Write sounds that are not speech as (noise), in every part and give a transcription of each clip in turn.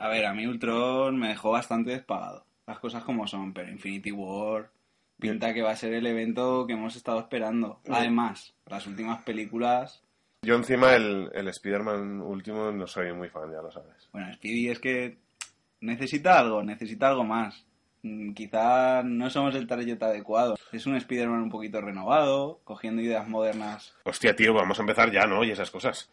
A ver, a mí Ultron me dejó bastante despagado. Las cosas como son, pero Infinity War pinta que va a ser el evento que hemos estado esperando. Además, las últimas películas... Yo encima el, el Spider-Man último no soy muy fan, ya lo sabes. Bueno, Speedy es que necesita algo, necesita algo más. Mm, Quizá no somos el target adecuado. Es un Spider-Man un poquito renovado, cogiendo ideas modernas. Hostia, tío, vamos a empezar ya, ¿no? Y esas cosas.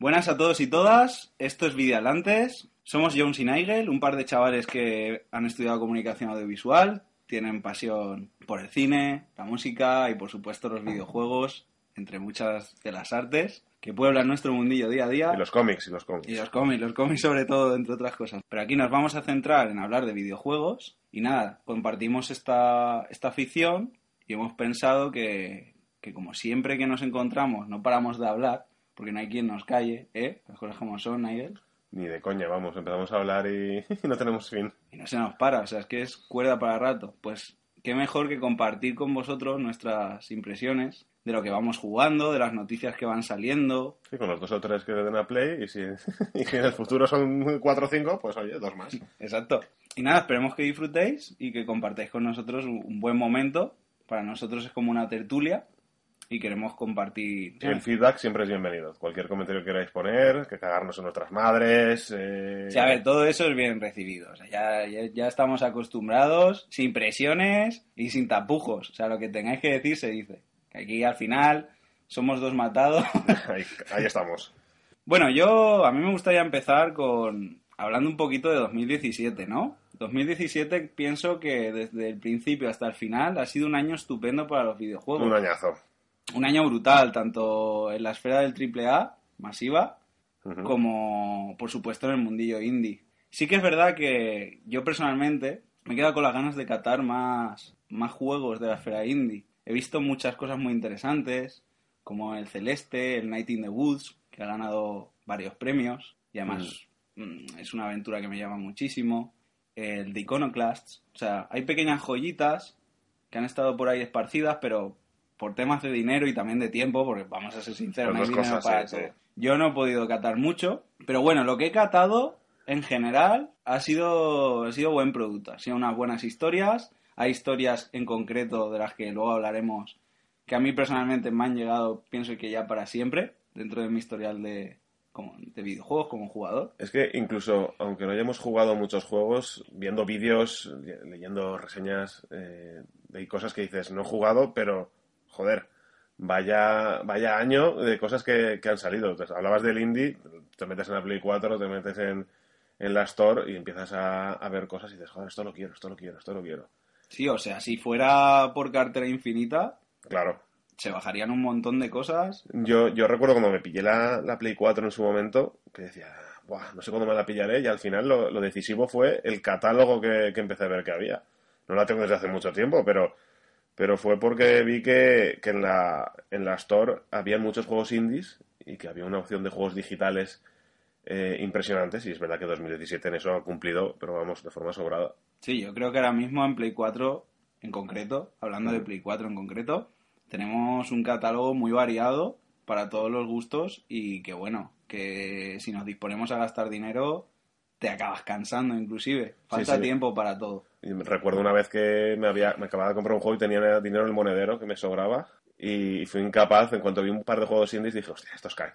Buenas a todos y todas, esto es Videalantes. Somos Jones y Nigel, un par de chavales que han estudiado comunicación audiovisual, tienen pasión por el cine, la música y por supuesto los videojuegos, entre muchas de las artes, que pueblan nuestro mundillo día a día. Y los cómics, y los cómics. Y los cómics, los cómics sobre todo, entre otras cosas. Pero aquí nos vamos a centrar en hablar de videojuegos y nada, compartimos esta, esta afición y hemos pensado que, que como siempre que nos encontramos no paramos de hablar, porque no hay quien nos calle, ¿eh? Las cosas como son, Nigel. Ni de coña, vamos, empezamos a hablar y, (laughs) no tenemos fin. Y no se nos para, o sea, es que es cuerda para rato. Pues qué mejor que compartir con vosotros nuestras impresiones de lo que vamos jugando, de las noticias que van saliendo. Sí, con los dos o tres que le den a Play y si, (laughs) y si en el futuro son cuatro o cinco, pues oye, dos más. Exacto. Y nada, esperemos que disfrutéis y que compartáis con nosotros un un buen momento. Para nosotros es como una tertulia y queremos compartir. Y el feedback siempre es bienvenido. Cualquier comentario que queráis poner, que cagarnos en nuestras madres. Eh... Sí, a ver, todo eso es bien recibido. O sea, ya, ya, ya estamos acostumbrados, sin presiones y sin tapujos. O sea, lo que tengáis que decir se dice. Que aquí al final somos dos matados. (laughs) ahí, ahí estamos. bueno, yo a mí me gustaría empezar con hablando un poquito de 2017, ¿no? 2017 pienso que desde el principio hasta el final ha sido un año estupendo para los videojuegos. Un añazo. Un año brutal, tanto en la esfera del AAA, masiva, como por supuesto en el mundillo indie. Sí que es verdad que yo personalmente me he quedado con las ganas de catar más, más juegos de la esfera indie. He visto muchas cosas muy interesantes, como el Celeste, el Night in the Woods, que ha ganado varios premios, y además mm, es una aventura que me llama muchísimo. El de Iconoclasts, o sea, hay pequeñas joyitas que han estado por ahí esparcidas, pero por temas de dinero y también de tiempo, porque vamos a ser sinceros, no hay dinero cosas, para sí, todo. sí. Yo no he podido catar mucho, pero bueno, lo que he catado en general ha sido, ha sido buen producto. Ha sido unas buenas historias. Hay historias en concreto de las que luego hablaremos que a mí personalmente me han llegado, pienso que ya para siempre, dentro de mi historial de, como, de videojuegos como jugador. Es que incluso, aunque no hayamos jugado muchos juegos, viendo vídeos, le- leyendo reseñas eh, de cosas que dices, no he jugado, pero joder, vaya, vaya año de cosas que, que han salido. Entonces, hablabas del indie, te metes en la Play 4, te metes en, en la Store y empiezas a, a ver cosas y dices, joder, esto lo quiero, esto lo quiero, esto lo quiero. Sí, o sea, si fuera por cartera infinita, Claro. se bajarían un montón de cosas. Yo, yo recuerdo cuando me pillé la, la Play 4 en su momento, que decía, Buah, no sé cuándo me la pillaré, y al final lo, lo decisivo fue el catálogo que, que empecé a ver que había. No la tengo desde hace mucho tiempo, pero, pero fue porque vi que, que en, la, en la Store había muchos juegos indies y que había una opción de juegos digitales eh, impresionantes, y es verdad que 2017 en eso ha cumplido, pero vamos, de forma sobrada. Sí, yo creo que ahora mismo en Play 4 en concreto, hablando de Play 4 en concreto, tenemos un catálogo muy variado para todos los gustos y que bueno, que si nos disponemos a gastar dinero te acabas cansando inclusive. Falta sí. tiempo para todo. Y recuerdo una vez que me, había, me acababa de comprar un juego y tenía dinero en el monedero que me sobraba y fui incapaz, en cuanto vi un par de juegos indies dije, hostia, estos caen.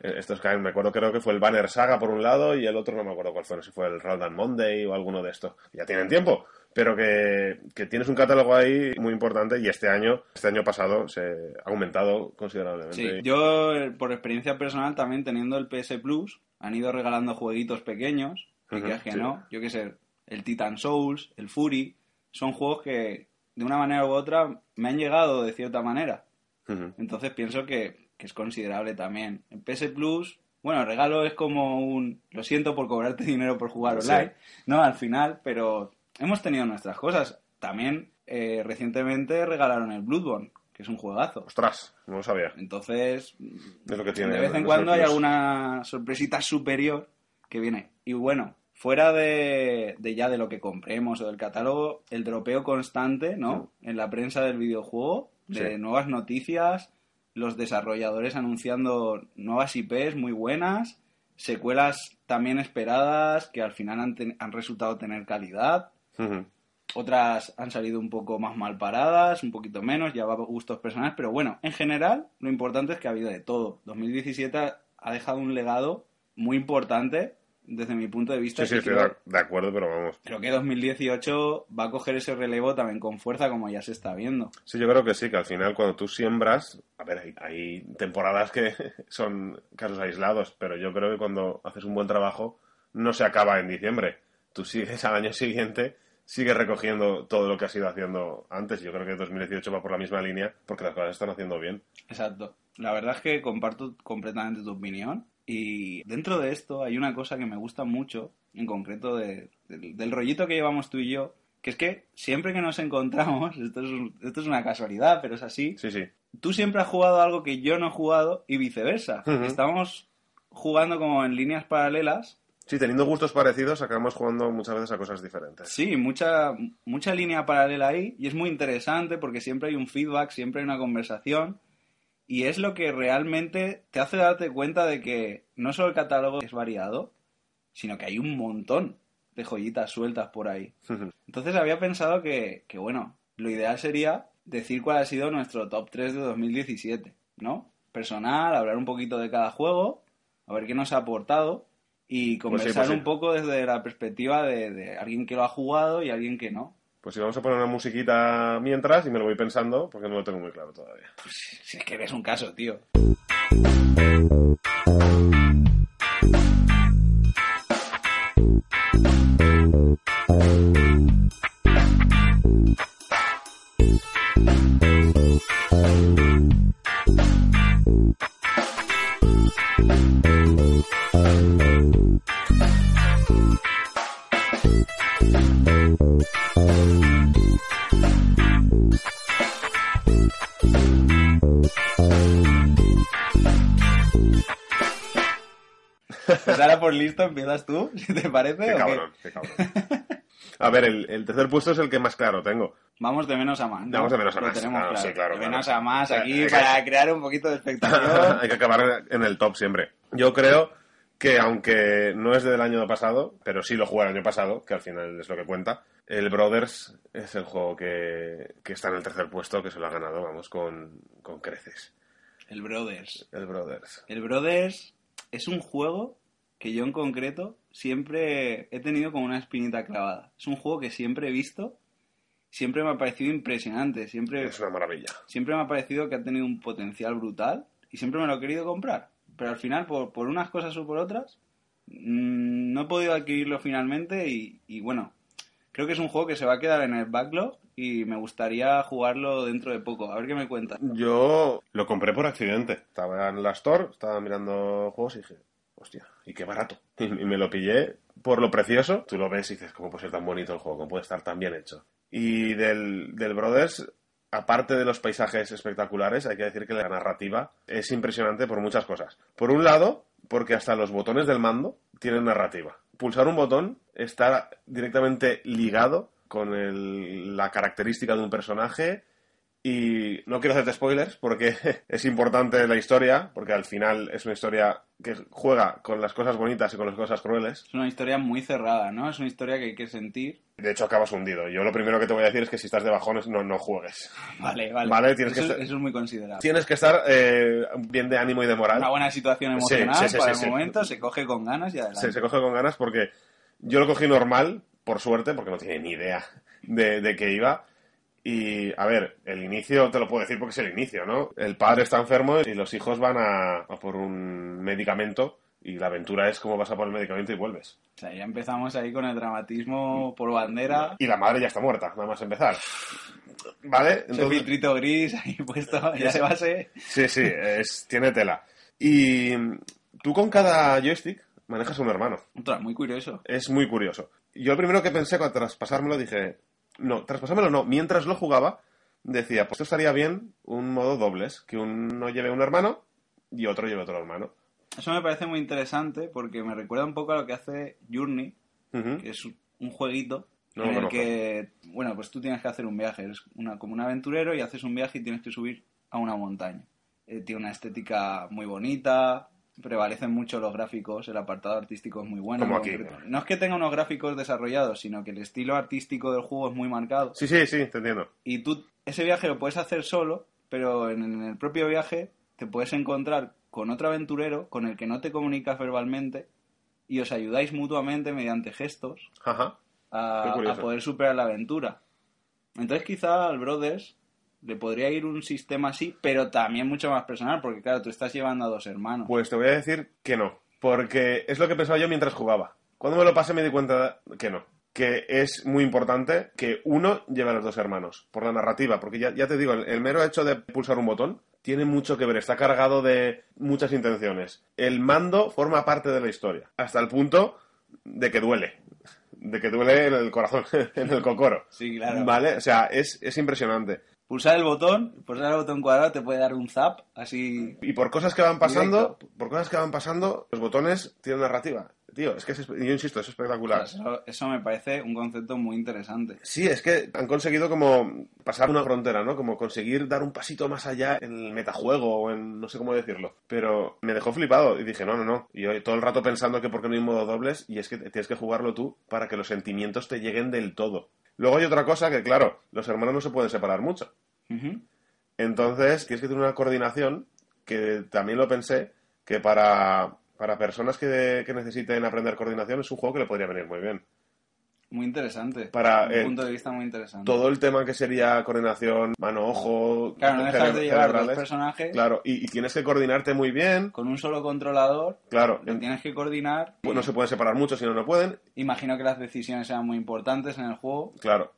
Eh, Estos caen, me acuerdo creo que fue el Banner Saga por un lado y el otro no me acuerdo cuál fue, no sé si fue el Random Monday o alguno de estos. Ya tienen tiempo, pero que, que tienes un catálogo ahí muy importante y este año, este año pasado se ha aumentado considerablemente. Sí, yo eh, por experiencia personal también teniendo el PS Plus han ido regalando jueguitos pequeños, y Ujú, que es que sí. no, yo qué sé, el Titan Souls, el Fury, son juegos que de una manera u otra me han llegado de cierta manera. Entonces pienso que, que es considerable también. En PS Plus, bueno, el regalo es como un lo siento por cobrarte dinero por jugar Sí. online, ¿no? Al final, pero hemos tenido nuestras cosas. también eh, recientemente regalaron el Bloodborne, que es un juegazo. Ostras, no lo sabía. Entonces, Es lo que tiene. de vez en cuando hay alguna sorpresita superior que viene. Y bueno, fuera de, de ya de lo que compremos o del catálogo, el dropeo constante, ¿no? En la prensa del videojuego, de Sí. nuevas noticias, los desarrolladores anunciando nuevas IPs muy buenas, secuelas también esperadas que al final han, ten- han resultado tener calidad. Otras han salido un poco más mal paradas, un poquito menos, ya va a gustos personales, pero bueno, en general lo importante es que ha habido de todo. 2017 ha dejado un legado muy importante desde mi punto de vista. Sí, sí, y estoy creo, de, acuerdo, pero vamos. creo que 2018 va a coger ese relevo también con fuerza como ya se está viendo. Sí, yo creo que sí, que al final cuando tú siembras, a ver, hay, hay temporadas que (laughs) son casos aislados, pero yo creo que cuando haces un buen trabajo no se acaba en diciembre. Tú sigues al año siguiente, sigues recogiendo todo lo que has ido haciendo antes. Yo creo que 2018 va por la misma línea porque las cosas están haciendo bien. Exacto. La verdad es que comparto completamente tu opinión. Y dentro de esto hay una cosa que me gusta mucho, en concreto de- del, del rollito que llevamos tú y yo, que es que siempre que nos encontramos, esto es, un- esto es una casualidad, pero es así, Sí, sí. tú siempre has jugado algo que yo no he jugado y viceversa. Ujú. Estamos jugando como en líneas paralelas. Sí, teniendo gustos parecidos, acabamos jugando muchas veces a cosas diferentes. Sí, mucha, mucha línea paralela ahí y es muy interesante porque siempre hay un feedback, siempre hay una conversación y es lo que realmente te hace darte cuenta de que no solo el catálogo es variado, sino que hay un montón de joyitas sueltas por ahí. Entonces había pensado que, que, bueno, lo ideal sería decir cuál ha sido nuestro top 3 de 2017, ¿no? Personal, hablar un poquito de cada juego, a ver qué nos ha aportado y Pues sí, conversar pues sí. un poco desde la perspectiva de, de alguien que lo ha jugado y alguien que no. Pues si vamos a poner una musiquita mientras y me lo voy pensando porque no lo tengo muy claro todavía. Si es que eres un caso, tío. Por listo empiezas tú, si (laughs) te parece. Qué cabrón, qué cabrón. A ver, el, el tercer puesto es el que más claro tengo. Vamos de menos a más. ¿no? Vamos de menos a más. tenemos Claro, claro. sí, claro, De menos a más aquí que- para crear un poquito de expectación. (laughs) Hay que acabar en el top siempre. Yo creo que aunque no es del año pasado, pero sí lo jugué el año pasado, que al final es lo que cuenta, el Brothers es el juego que, que está en el tercer puesto, que se lo ha ganado, vamos, con, con creces. El Brothers. El Brothers. El Brothers es un juego que yo en concreto siempre he tenido como una espinita clavada. Es un juego que siempre he visto, siempre me ha parecido impresionante, siempre, Es una maravilla. siempre me ha parecido que ha tenido un potencial brutal y siempre me lo he querido comprar. Pero al final, por, por unas cosas o por otras, mm, no he podido adquirirlo finalmente y, y bueno, creo que es un juego que se va a quedar en el backlog y me gustaría jugarlo dentro de poco. A ver qué me cuentas. Yo lo compré por accidente. Estaba en la store, estaba mirando juegos y dije, hostia, y qué barato. (laughs) Y, me lo pillé por lo precioso. Tú lo ves y dices, ¿cómo puede ser tan bonito el juego? ¿Cómo puede estar tan bien hecho? Y del, del Brothers, aparte de los paisajes espectaculares, hay que decir que la narrativa es impresionante por muchas cosas. Por un lado, porque hasta los botones del mando tienen narrativa. Pulsar un botón está directamente ligado con el- la característica de un personaje y no quiero hacerte spoilers porque (laughs) es importante la historia, porque al final es una historia que juega con las cosas bonitas y con las cosas crueles. Es una historia muy cerrada, ¿no? Es una historia que hay que sentir. De hecho, acabas hundido. Yo lo primero que te voy a decir es que si estás de bajones, no, no juegues. (laughs) Vale, vale. Vale, tienes eso, que es- ser- eso es muy considerable. Tienes que estar eh, bien de ánimo y de moral. Una buena situación emocional sí, sí, para sí, el sí. momento, se coge con ganas y adelante. se coge con ganas porque yo lo cogí normal, por suerte, porque no tiene ni idea de, de qué iba. Y, a ver, el inicio te lo puedo decir porque es el inicio, ¿no? El padre está enfermo y los hijos van a, a por un medicamento y la aventura es cómo vas a por el medicamento y vuelves. O sea, ya empezamos ahí con el dramatismo por bandera. Y la madre ya está muerta, nada más empezar. ¿Vale? Ese Entonces, filtrito gris ahí puesto, (laughs) ya se base. sí, sí, es, tiene tela. Y tú con cada joystick manejas un hermano. Ostras, muy curioso. Es muy curioso. Yo el primero que pensé cuando tras pasármelo dije, no, traspasármelo no, mientras lo jugaba, decía, pues esto estaría bien un modo dobles, que uno lleve un hermano y otro lleve otro hermano. Eso me parece muy interesante porque me recuerda un poco a lo que hace Journey, que es un jueguito No en el que, bueno, pues tú tienes que hacer un viaje, eres una, como un aventurero y haces un viaje y tienes que subir a una montaña. Eh, tiene una estética muy bonita, prevalecen mucho los gráficos, el apartado artístico es muy bueno. Como aquí. No es que tenga unos gráficos desarrollados, sino que el estilo artístico del juego es muy marcado. Sí, sí, sí, te entiendo. Y tú ese viaje lo puedes hacer solo, pero en, el propio viaje te puedes encontrar con otro aventurero con el que no te comunicas verbalmente y os ayudáis mutuamente mediante gestos Ajá. A, a poder superar la aventura. Entonces quizá al Brothers le podría ir un sistema así, pero también mucho más personal, porque claro, tú estás llevando a dos hermanos. Pues te voy a decir que no, porque es lo que pensaba yo mientras jugaba. Cuando me lo pasé me di cuenta que no, que es muy importante que uno lleve a los dos hermanos, por la narrativa, porque ya, ya te digo, el, el mero hecho de pulsar un botón tiene mucho que ver, está cargado de muchas intenciones. El mando forma parte de la historia, hasta el punto de que duele, de que duele en el corazón, (laughs) en el cocoro. Sí, claro. ¿Vale? O sea, es, es impresionante. Pulsar el botón, pulsar el botón cuadrado te puede dar un zap, así... Y por cosas que van pasando, Directo. por cosas que van pasando, los botones tienen narrativa. Tío, es que es, yo insisto, es espectacular. Eso, eso me parece un concepto muy interesante. Sí, es que han conseguido como pasar una frontera, ¿no? Como conseguir dar un pasito más allá en el metajuego o en no sé cómo decirlo. Pero me dejó flipado y dije, no, no, no. Y yo todo el rato pensando que por qué no hay modo dobles y es que tienes que jugarlo tú para que los sentimientos te lleguen del todo. Luego hay otra cosa que, claro, los hermanos no se pueden separar mucho. Entonces, tienes que tener una coordinación que también lo pensé, que para, para personas que, que necesiten aprender coordinación es un juego que le podría venir muy bien. Muy interesante. Para, un eh, punto de vista muy interesante. Todo el tema que sería coordinación mano-ojo, Claro, no dejas de llevar dos personajes Claro, y, y tienes que coordinarte muy bien. con un solo controlador. Claro, Lo tienes que coordinar. pues no se pueden separar mucho si no, no pueden. Imagino que las decisiones sean muy importantes en el juego. Claro.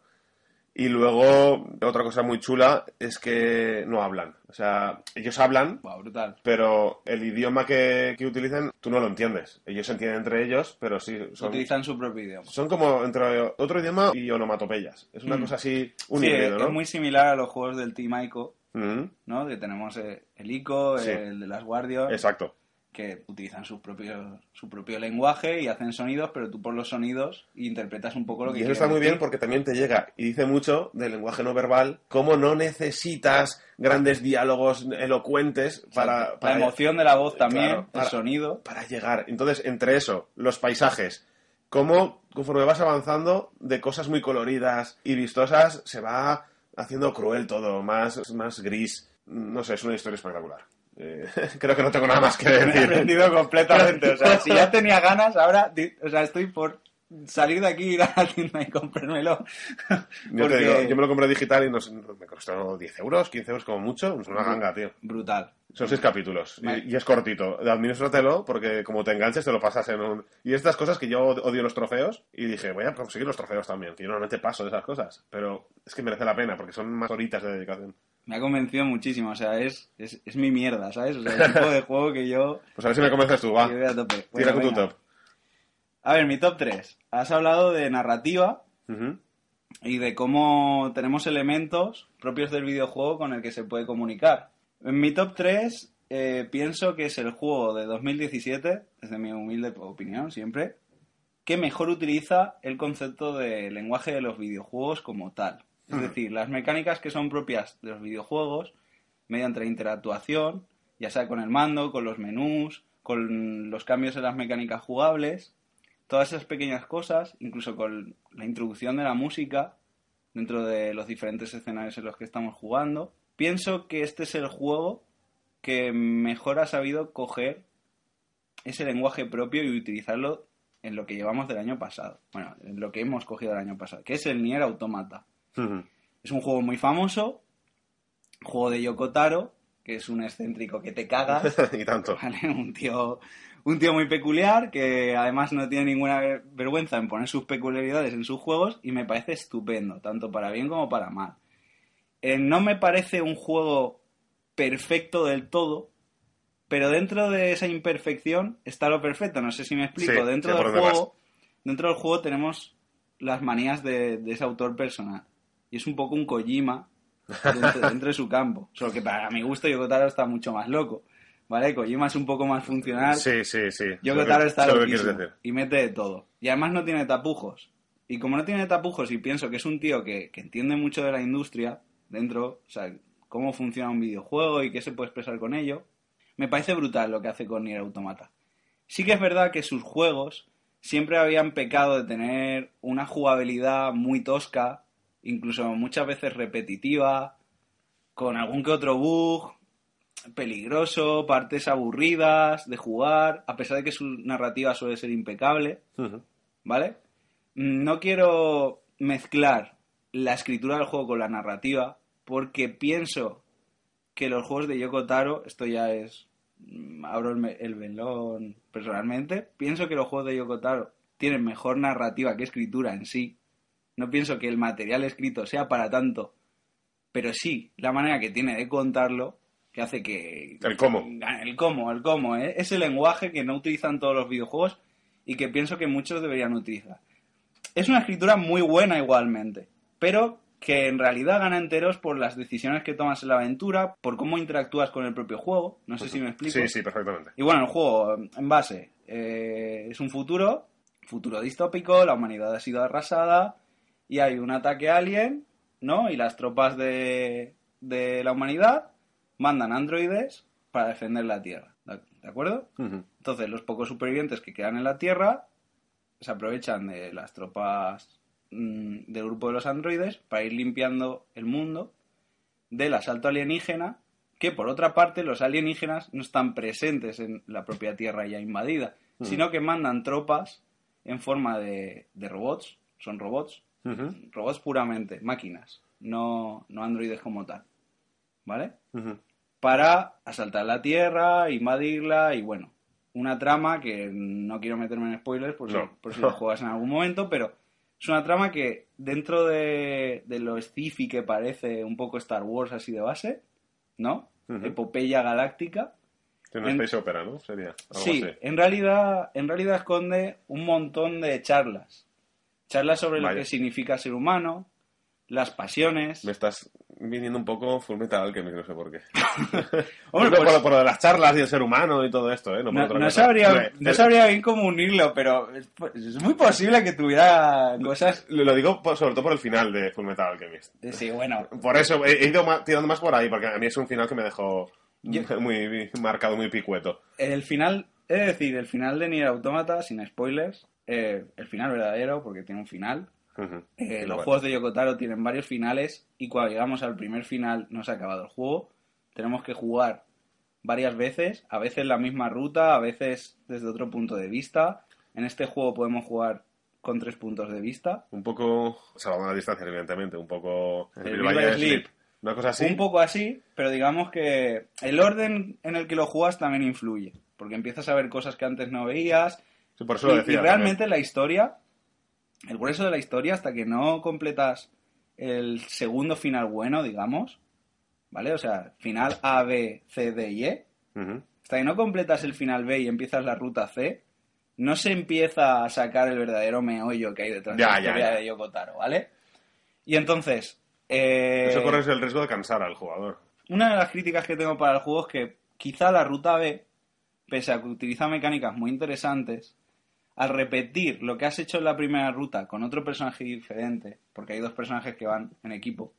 Y luego, otra cosa muy chula es que no hablan. O sea, ellos hablan, Wow, brutal. pero el idioma que, que utilizan tú no lo entiendes. Ellos se entienden entre ellos, pero sí, son, Utilizan su propio idioma. son como entre otro idioma y onomatopeyas. Es una Mm. cosa así, un Sí, híbrido, ¿no? es muy similar a los juegos del Team Ico, Ujú, ¿no? Que tenemos el ICO, Sí. el de las Guardias, Exacto. Que utilizan su propio, su propio lenguaje y hacen sonidos, pero tú por los sonidos interpretas un poco lo que Y eso está muy bien porque también te llega y dice mucho del lenguaje no verbal, cómo no necesitas grandes diálogos elocuentes para, la emoción de la voz también, Claro, para- el sonido. para llegar. Entonces, entre eso, los paisajes, cómo conforme vas avanzando de cosas muy coloridas y vistosas, se va haciendo cruel todo, más, más gris. No sé, es una historia espectacular. Eh, (laughs) creo que no tengo nada más que Me (laughs) he decir. aprendido completamente. O sea, si ya tenía ganas, ahora o sea, estoy por salir de aquí, ir a la tienda y comprármelo. (laughs) Yo, te Porque- digo, yo me lo compré digital y no sé, me costó 10 euros, 15 euros como mucho. Es una ganga, tío. Brutal. Son seis capítulos y- y, es cortito. Administratelo porque como te enganches te lo pasas en un... Y estas cosas que yo odio los trofeos y dije, voy a conseguir los trofeos también. Que yo normalmente paso de esas cosas, pero es que merece la pena porque son más horitas de dedicación. Me ha convencido muchísimo. O sea, es, es, es mi mierda, ¿sabes? O sea, el tipo de (laughs) juego que yo... Pues a ver si me convences tú, va. que voy a tope. Tira con tu top. A ver, mi top 3. Has hablado de narrativa y de cómo tenemos elementos propios del videojuego con el que se puede comunicar. En mi top 3 eh, pienso que es el juego de 2017, desde mi humilde opinión siempre, que mejor utiliza el concepto de lenguaje de los videojuegos como tal. Es decir, las mecánicas que son propias de los videojuegos, mediante la interactuación, ya sea con el mando, con los menús, con los cambios en las mecánicas jugables, todas esas pequeñas cosas, incluso con la introducción de la música dentro de los diferentes escenarios en los que estamos jugando, pienso que este es el juego que mejor ha sabido coger ese lenguaje propio y utilizarlo en lo que llevamos del año pasado. Bueno, en lo que hemos cogido del año pasado, que es el Nier Automata. Es un juego muy famoso, juego de Yoko Taro, que es un excéntrico que te cagas, (laughs) y tanto. ¿vale? Un tío, un tío muy peculiar que además no tiene ninguna ver- vergüenza en poner sus peculiaridades en sus juegos y me parece estupendo, tanto para bien como para mal. Eh, no me parece un juego perfecto del todo, pero dentro de esa imperfección está lo perfecto. No sé si me explico. Sí, dentro del juego, dentro del juego tenemos las manías de, de ese autor personal. Y es un poco un Kojima dentro, (laughs) dentro de su campo. Solo que para mi gusto Yoko Taro está mucho más loco. ¿Vale? Kojima es un poco más funcional. Sí, sí, sí. Yoko Sé Taro que- está sé lo que loquísimo y mete de todo. Y además no tiene tapujos. Y como no tiene tapujos y pienso que es un tío que, que entiende mucho de la industria dentro, o sea, cómo funciona un videojuego y qué se puede expresar con ello, me parece brutal lo que hace con Nier Automata. Sí que es verdad que sus juegos siempre habían pecado de tener una jugabilidad muy tosca, incluso muchas veces repetitiva, con algún que otro bug, peligroso, partes aburridas de jugar, a pesar de que su narrativa suele ser impecable. ¿vale? No quiero mezclar la escritura del juego con la narrativa, porque pienso que los juegos de Yoko Taro, esto ya es, mm, abro el velón personalmente, pienso que los juegos de Yoko Taro tienen mejor narrativa que escritura en sí. No pienso que el material escrito sea para tanto, pero sí la manera que tiene de contarlo que hace que... El cómo. El cómo, el cómo, ¿eh? ese lenguaje que no utilizan todos los videojuegos y que pienso que muchos deberían utilizar. Es una escritura muy buena igualmente, pero que en realidad gana enteros por las decisiones que tomas en la aventura, por cómo interactúas con el propio juego. No sé si me explico. Sí, sí, perfectamente. Y bueno, el juego, en base, eh, es un futuro, futuro distópico, la humanidad ha sido arrasada y hay un ataque alien, ¿no? Y las tropas de, de la humanidad mandan androides para defender la Tierra, ¿de acuerdo? Entonces, los pocos supervivientes que quedan en la Tierra se aprovechan de las tropas mm, del grupo de los androides para ir limpiando el mundo del asalto alienígena, que por otra parte los alienígenas no están presentes en la propia Tierra ya invadida, sino que mandan tropas en forma de, de robots, son robots, Robots puramente, máquinas, no, no androides como tal, ¿vale? Para asaltar la Tierra, invadirla y bueno, una trama que no quiero meterme en spoilers por si, por si lo juegas en algún momento, pero es una trama que dentro de, de lo sci-fi que parece un poco Star Wars así de base, ¿no? Epopeya galáctica. Tiene una En- space opera, ¿no? Sería. Algo Sí, así. en realidad, en realidad esconde un montón de charlas. Charlas sobre lo que significa ser humano, las pasiones. Me estás viniendo un poco Full Metal Alchemist, no sé por qué. (laughs) Hombre, No, pues- por, por lo de las charlas y el ser humano y todo esto, ¿eh? No, sabría, Hombre, no sabría bien cómo unirlo, pero es, es muy posible que tuviera cosas... (laughs) Lo lo digo por- sobre todo por el final de Full Metal Alchemist. Sí, bueno, Por eso he, he ido ma- tirando más por ahí, porque a mí es un final que me dejó Yo- (laughs) muy marcado, muy picueto. el final, es decir, el final de Nier Automata, sin spoilers, eh, el final verdadero, porque tiene un final. Ujú. Eh, Sí, los bueno. juegos de Yokotaro tienen varios finales y cuando llegamos al primer final no se ha acabado el juego. Tenemos que jugar varias veces, a veces la misma ruta, a veces desde otro punto de vista. En este juego podemos jugar con tres puntos de vista. Un poco, salvando las distancias, evidentemente, un poco... El el Valle de Sleep. Sleep. Una cosa así. Un poco así, pero digamos que el orden en el que lo juegas también influye, porque empiezas a ver cosas que antes no veías. Sí, por eso y, lo decía. y realmente la historia, el grueso de la historia, hasta que no completas el segundo final bueno, digamos, ¿vale? O sea, final A, B, C, D y E, hasta que no completas el final B y empiezas la ruta C, no se empieza a sacar el verdadero meollo que hay detrás Ya, de la ya, historia ya. de Yoko Taro, ¿vale? Y entonces... eh, Eso corres el riesgo de cansar al jugador. una de las críticas que tengo para el juego es que quizá la ruta B, pese a que utiliza mecánicas muy interesantes, al repetir lo que has hecho en la primera ruta con otro personaje diferente, porque hay dos personajes que van en equipo,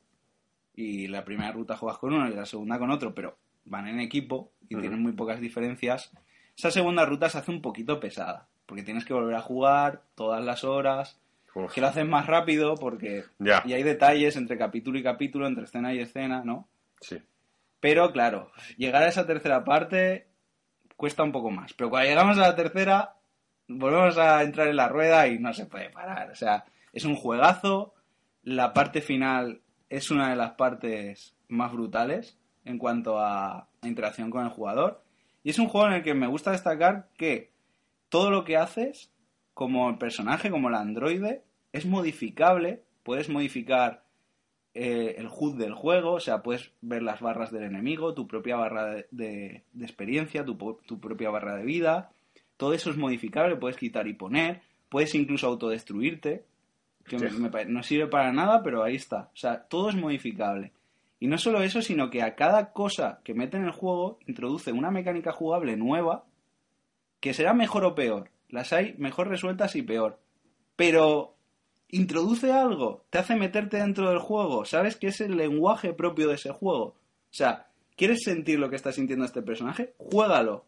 y la primera ruta juegas con uno y la segunda con otro, pero van en equipo y tienen muy pocas diferencias, esa segunda ruta se hace un poquito pesada, porque tienes que volver a jugar todas las horas, Uf. que lo haces más rápido porque Ya. y hay detalles entre capítulo y capítulo, entre escena y escena, ¿no? Sí. Pero claro, llegar a esa tercera parte cuesta un poco más. Pero cuando llegamos a la tercera, volvemos a entrar en la rueda y no se puede parar. O sea, es un juegazo. La parte final es una de las partes más brutales en cuanto a interacción con el jugador. Y es un juego en el que me gusta destacar que todo lo que haces, como el personaje, como el androide, es modificable. Puedes modificar eh, el HUD del juego, o sea, puedes ver las barras del enemigo, tu propia barra de, de- de experiencia, tu, tu propia barra de vida. Todo eso es modificable, puedes quitar y poner, puedes incluso autodestruirte. que me- me pare- no sirve para nada, pero ahí está. O sea, todo es modificable. Y no solo eso, sino que a cada cosa que mete en el juego introduce una mecánica jugable nueva que será mejor o peor. Las hay mejor resueltas y peor. Pero introduce algo, te hace meterte dentro del juego, sabes que es el lenguaje propio de ese juego. O sea, ¿quieres sentir lo que está sintiendo este personaje? Juégalo.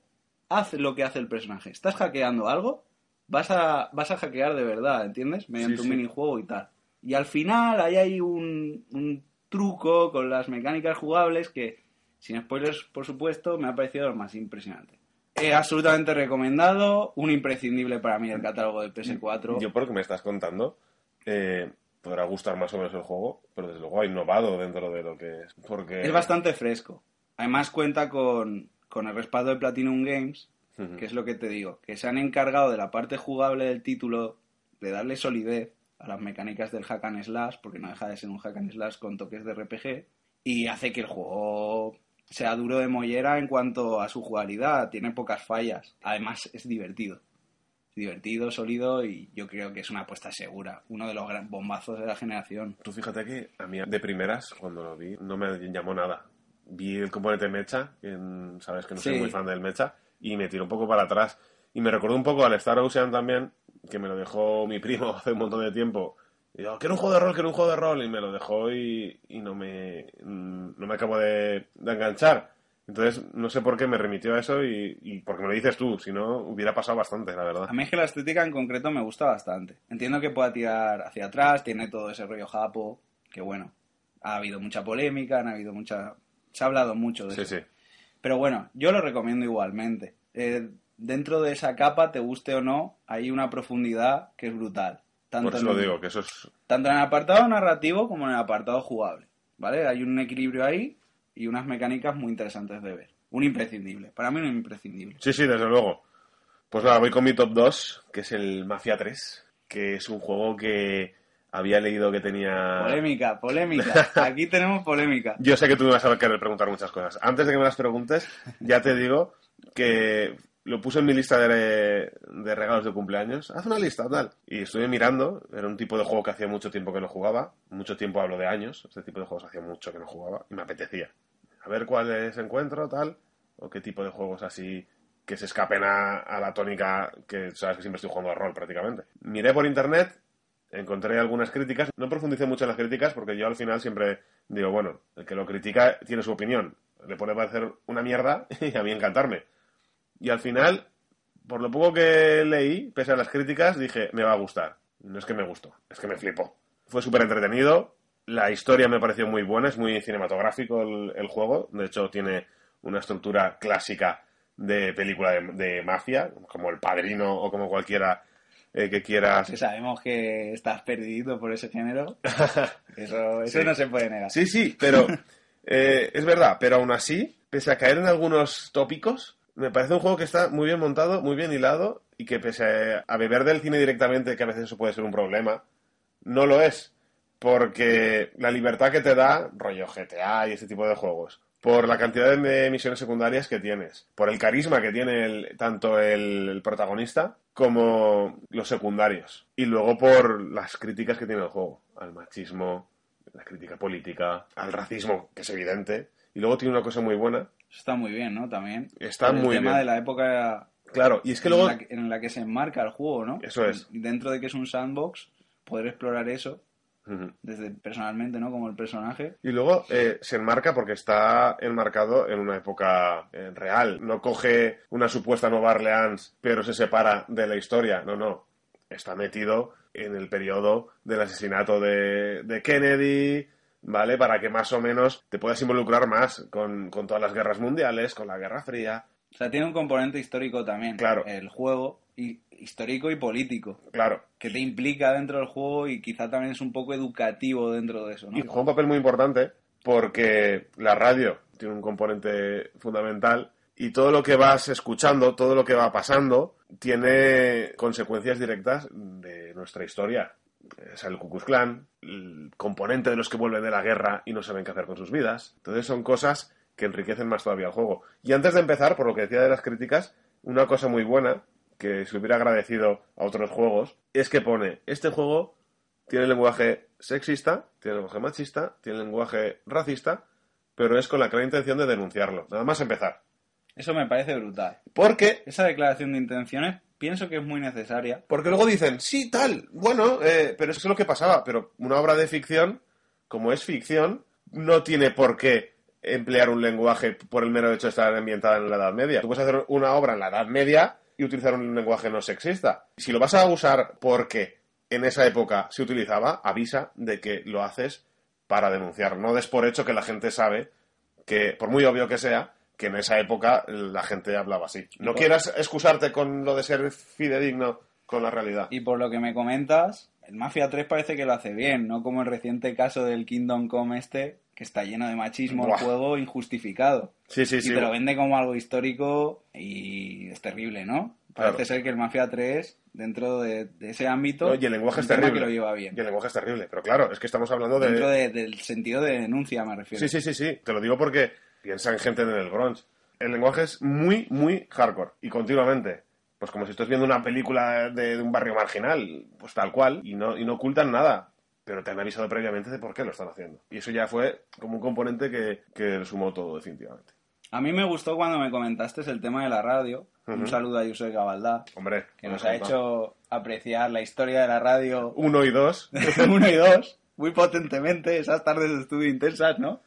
Haz lo que hace el personaje. ¿Estás hackeando algo? Vas a, vas a hackear de verdad, ¿entiendes? Mediante Sí, un sí. minijuego y tal. Y al final ahí hay un, un truco con las mecánicas jugables que, sin spoilers, por supuesto, me ha parecido lo más impresionante. Eh, absolutamente recomendado, un imprescindible para mí del catálogo de PS4. Yo por lo que me estás contando, eh, podrá gustar más o menos el juego, pero desde luego ha innovado dentro de lo que es. Porque... Es bastante fresco. Además cuenta con, con el respaldo de Platinum Games, que es lo que te digo, que se han encargado de la parte jugable del título, de darle solidez a las mecánicas del hack and slash, porque no deja de ser un hack and slash con toques de RPG, y hace que el juego sea duro de mollera en cuanto a su jugabilidad, tiene pocas fallas, además es divertido. Divertido, sólido y yo creo que es una apuesta segura, uno de los gran bombazos de la generación. Tú fíjate que a mí de primeras, cuando lo vi, no me llamó nada. Vi el componente mecha, que mm, sabes que no soy Sí. muy fan del mecha, y me tiró un poco para atrás. Y me recordó un poco al Star Ocean también, que me lo dejó mi primo (laughs) hace un montón de tiempo. Y yo, quiero un juego de rol, quiero un juego de rol, y me lo dejó y, y no me mm, no me acabo de, de enganchar. Entonces, no sé por qué me remitió a eso y, y porque me lo dices tú, si no, hubiera pasado bastante, la verdad. A mí es que la estética en concreto me gusta bastante. Entiendo que pueda tirar hacia atrás, tiene todo ese rollo japo, que bueno, ha habido mucha polémica, han habido mucha... Se ha hablado mucho de Sí, eso. sí. Pero bueno, yo lo recomiendo igualmente. Eh, dentro de esa capa, te guste o no, hay una profundidad que es brutal. Tanto Por eso en lo digo, que eso es tanto en el apartado narrativo como en el apartado jugable. ¿Vale? Hay un equilibrio ahí y unas mecánicas muy interesantes de ver. Un imprescindible. Para mí un imprescindible. Sí, sí, desde luego. Pues nada, voy con mi top 2, que es el Mafia 3, que es un juego que había leído que tenía... Polémica, polémica. (laughs) Aquí tenemos polémica. Yo sé que tú me vas a querer preguntar muchas cosas. Antes de que me las preguntes, ya te digo que lo puse en mi lista de, de regalos de cumpleaños. Haz una lista, tal. Y estuve mirando. Era un tipo de juego que hacía mucho tiempo que no jugaba. Mucho tiempo hablo de años. Este tipo de juegos hacía mucho que no jugaba. Y me apetecía. A ver cuáles encuentro, tal. O qué tipo de juegos así que se escapen a, a la tónica que sabes que siempre estoy jugando a rol prácticamente. Miré por internet encontré algunas críticas. No profundicé mucho en las críticas porque yo al final siempre digo, bueno, el que lo critica tiene su opinión. Le puede parecer una mierda (laughs) y a mí encantarme. Y al final, por lo poco que leí, pese a las críticas, dije, me va a gustar. No es que me gustó, es que me flipó. Fue súper entretenido. La historia me pareció muy buena, es muy cinematográfico el, el juego. De hecho, tiene una estructura clásica de película de, de mafia, como El Padrino o como cualquiera eh, que quieras sabemos que estás perdido por ese género. (laughs) Eso, eso Sí. no se puede negar. Sí, sí, pero eh, es verdad, pero aún así, pese a caer en algunos tópicos, me parece un juego que está muy bien montado, muy bien hilado y que pese a beber del cine directamente, que a veces eso puede ser un problema, no lo es. Porque la libertad que te da, rollo GTA y ese tipo de juegos, por la cantidad de misiones secundarias que tienes, por el carisma que tiene el- tanto el, el protagonista como los secundarios, y luego por las críticas que tiene el juego, al machismo, la crítica política, al racismo, que es evidente, y luego tiene una cosa muy buena, está muy bien, ¿no? También. Está muy el tema bien. de la época claro, y es que en, luego... la en la que se enmarca el juego, ¿no? Eso es. Dentro de que es un sandbox, poder explorar eso Desde personalmente, ¿no? Como el personaje. Y luego eh, se enmarca porque está enmarcado en una época eh, real. No coge una supuesta Nueva Orleans, pero se separa de la historia. No, no. Está metido en el periodo del asesinato de, de Kennedy, ¿vale? Para que más o menos te puedas involucrar más con, con todas las guerras mundiales, con la Guerra Fría. O sea, tiene un componente histórico también. Claro. El juego, y, histórico y político, Claro. que te implica dentro del juego y quizá también es un poco educativo dentro de eso, ¿no? Y juega un papel muy importante porque la radio tiene un componente fundamental y todo lo que vas escuchando, todo lo que va pasando, tiene consecuencias directas de nuestra historia. Es el Ku Klux Klan, el componente de los que vuelven de la guerra y no saben qué hacer con sus vidas. Entonces son cosas que enriquecen más todavía el juego. Y antes de empezar, por lo que decía de las críticas, una cosa muy buena que se hubiera agradecido a otros juegos es que pone, este juego tiene lenguaje sexista, tiene lenguaje machista, tiene lenguaje racista, pero es con la clara intención de denunciarlo. Nada más empezar. Eso me parece brutal. Porque, Esa declaración de intenciones pienso que es muy necesaria. porque luego dicen, sí, tal, bueno, eh, pero eso es lo que pasaba. Pero una obra de ficción, como es ficción, no tiene por qué emplear un lenguaje por el mero hecho de estar ambientada en la Edad Media. Tú puedes hacer una obra en la Edad Media y utilizar un lenguaje no sexista. Si lo vas a usar porque en esa época se utilizaba, avisa de que lo haces para denunciar. No des por hecho que la gente sabe que, por muy obvio que sea, que en esa época la gente hablaba así. No por- quieras excusarte con lo de ser fidedigno con la realidad. Y por lo que me comentas, el Mafia 3 parece que lo hace bien, no como el reciente caso del Kingdom Come este, que está lleno de machismo el juego injustificado. Sí, sí, y sí. te lo vende como algo histórico y es terrible, ¿no? Parece Claro. ser que el Mafia 3, dentro de, de ese ámbito, No, y el lenguaje es terrible. que lo lleva bien. Y el lenguaje es terrible. Pero claro, es que estamos hablando de... Dentro de- del sentido de denuncia, me refiero. Sí, sí, sí, sí. Te lo digo porque piensa en gente en el Bronx. El lenguaje es muy, muy hardcore. Y continuamente. Pues como si estás viendo una película de, de un barrio marginal. Pues tal cual. Y no, y no ocultan nada. Pero te han avisado previamente de por qué lo están haciendo. Y eso ya fue como un componente que, que sumó todo definitivamente. A mí me gustó cuando me comentaste el tema de la radio. Un Ujú. saludo a Yusef Gabaldá, Hombre. que nos ha hecho apreciar la historia de la radio (laughs) Uno y dos. (laughs) uno y dos, muy potentemente, esas tardes de estudio intensas, ¿no?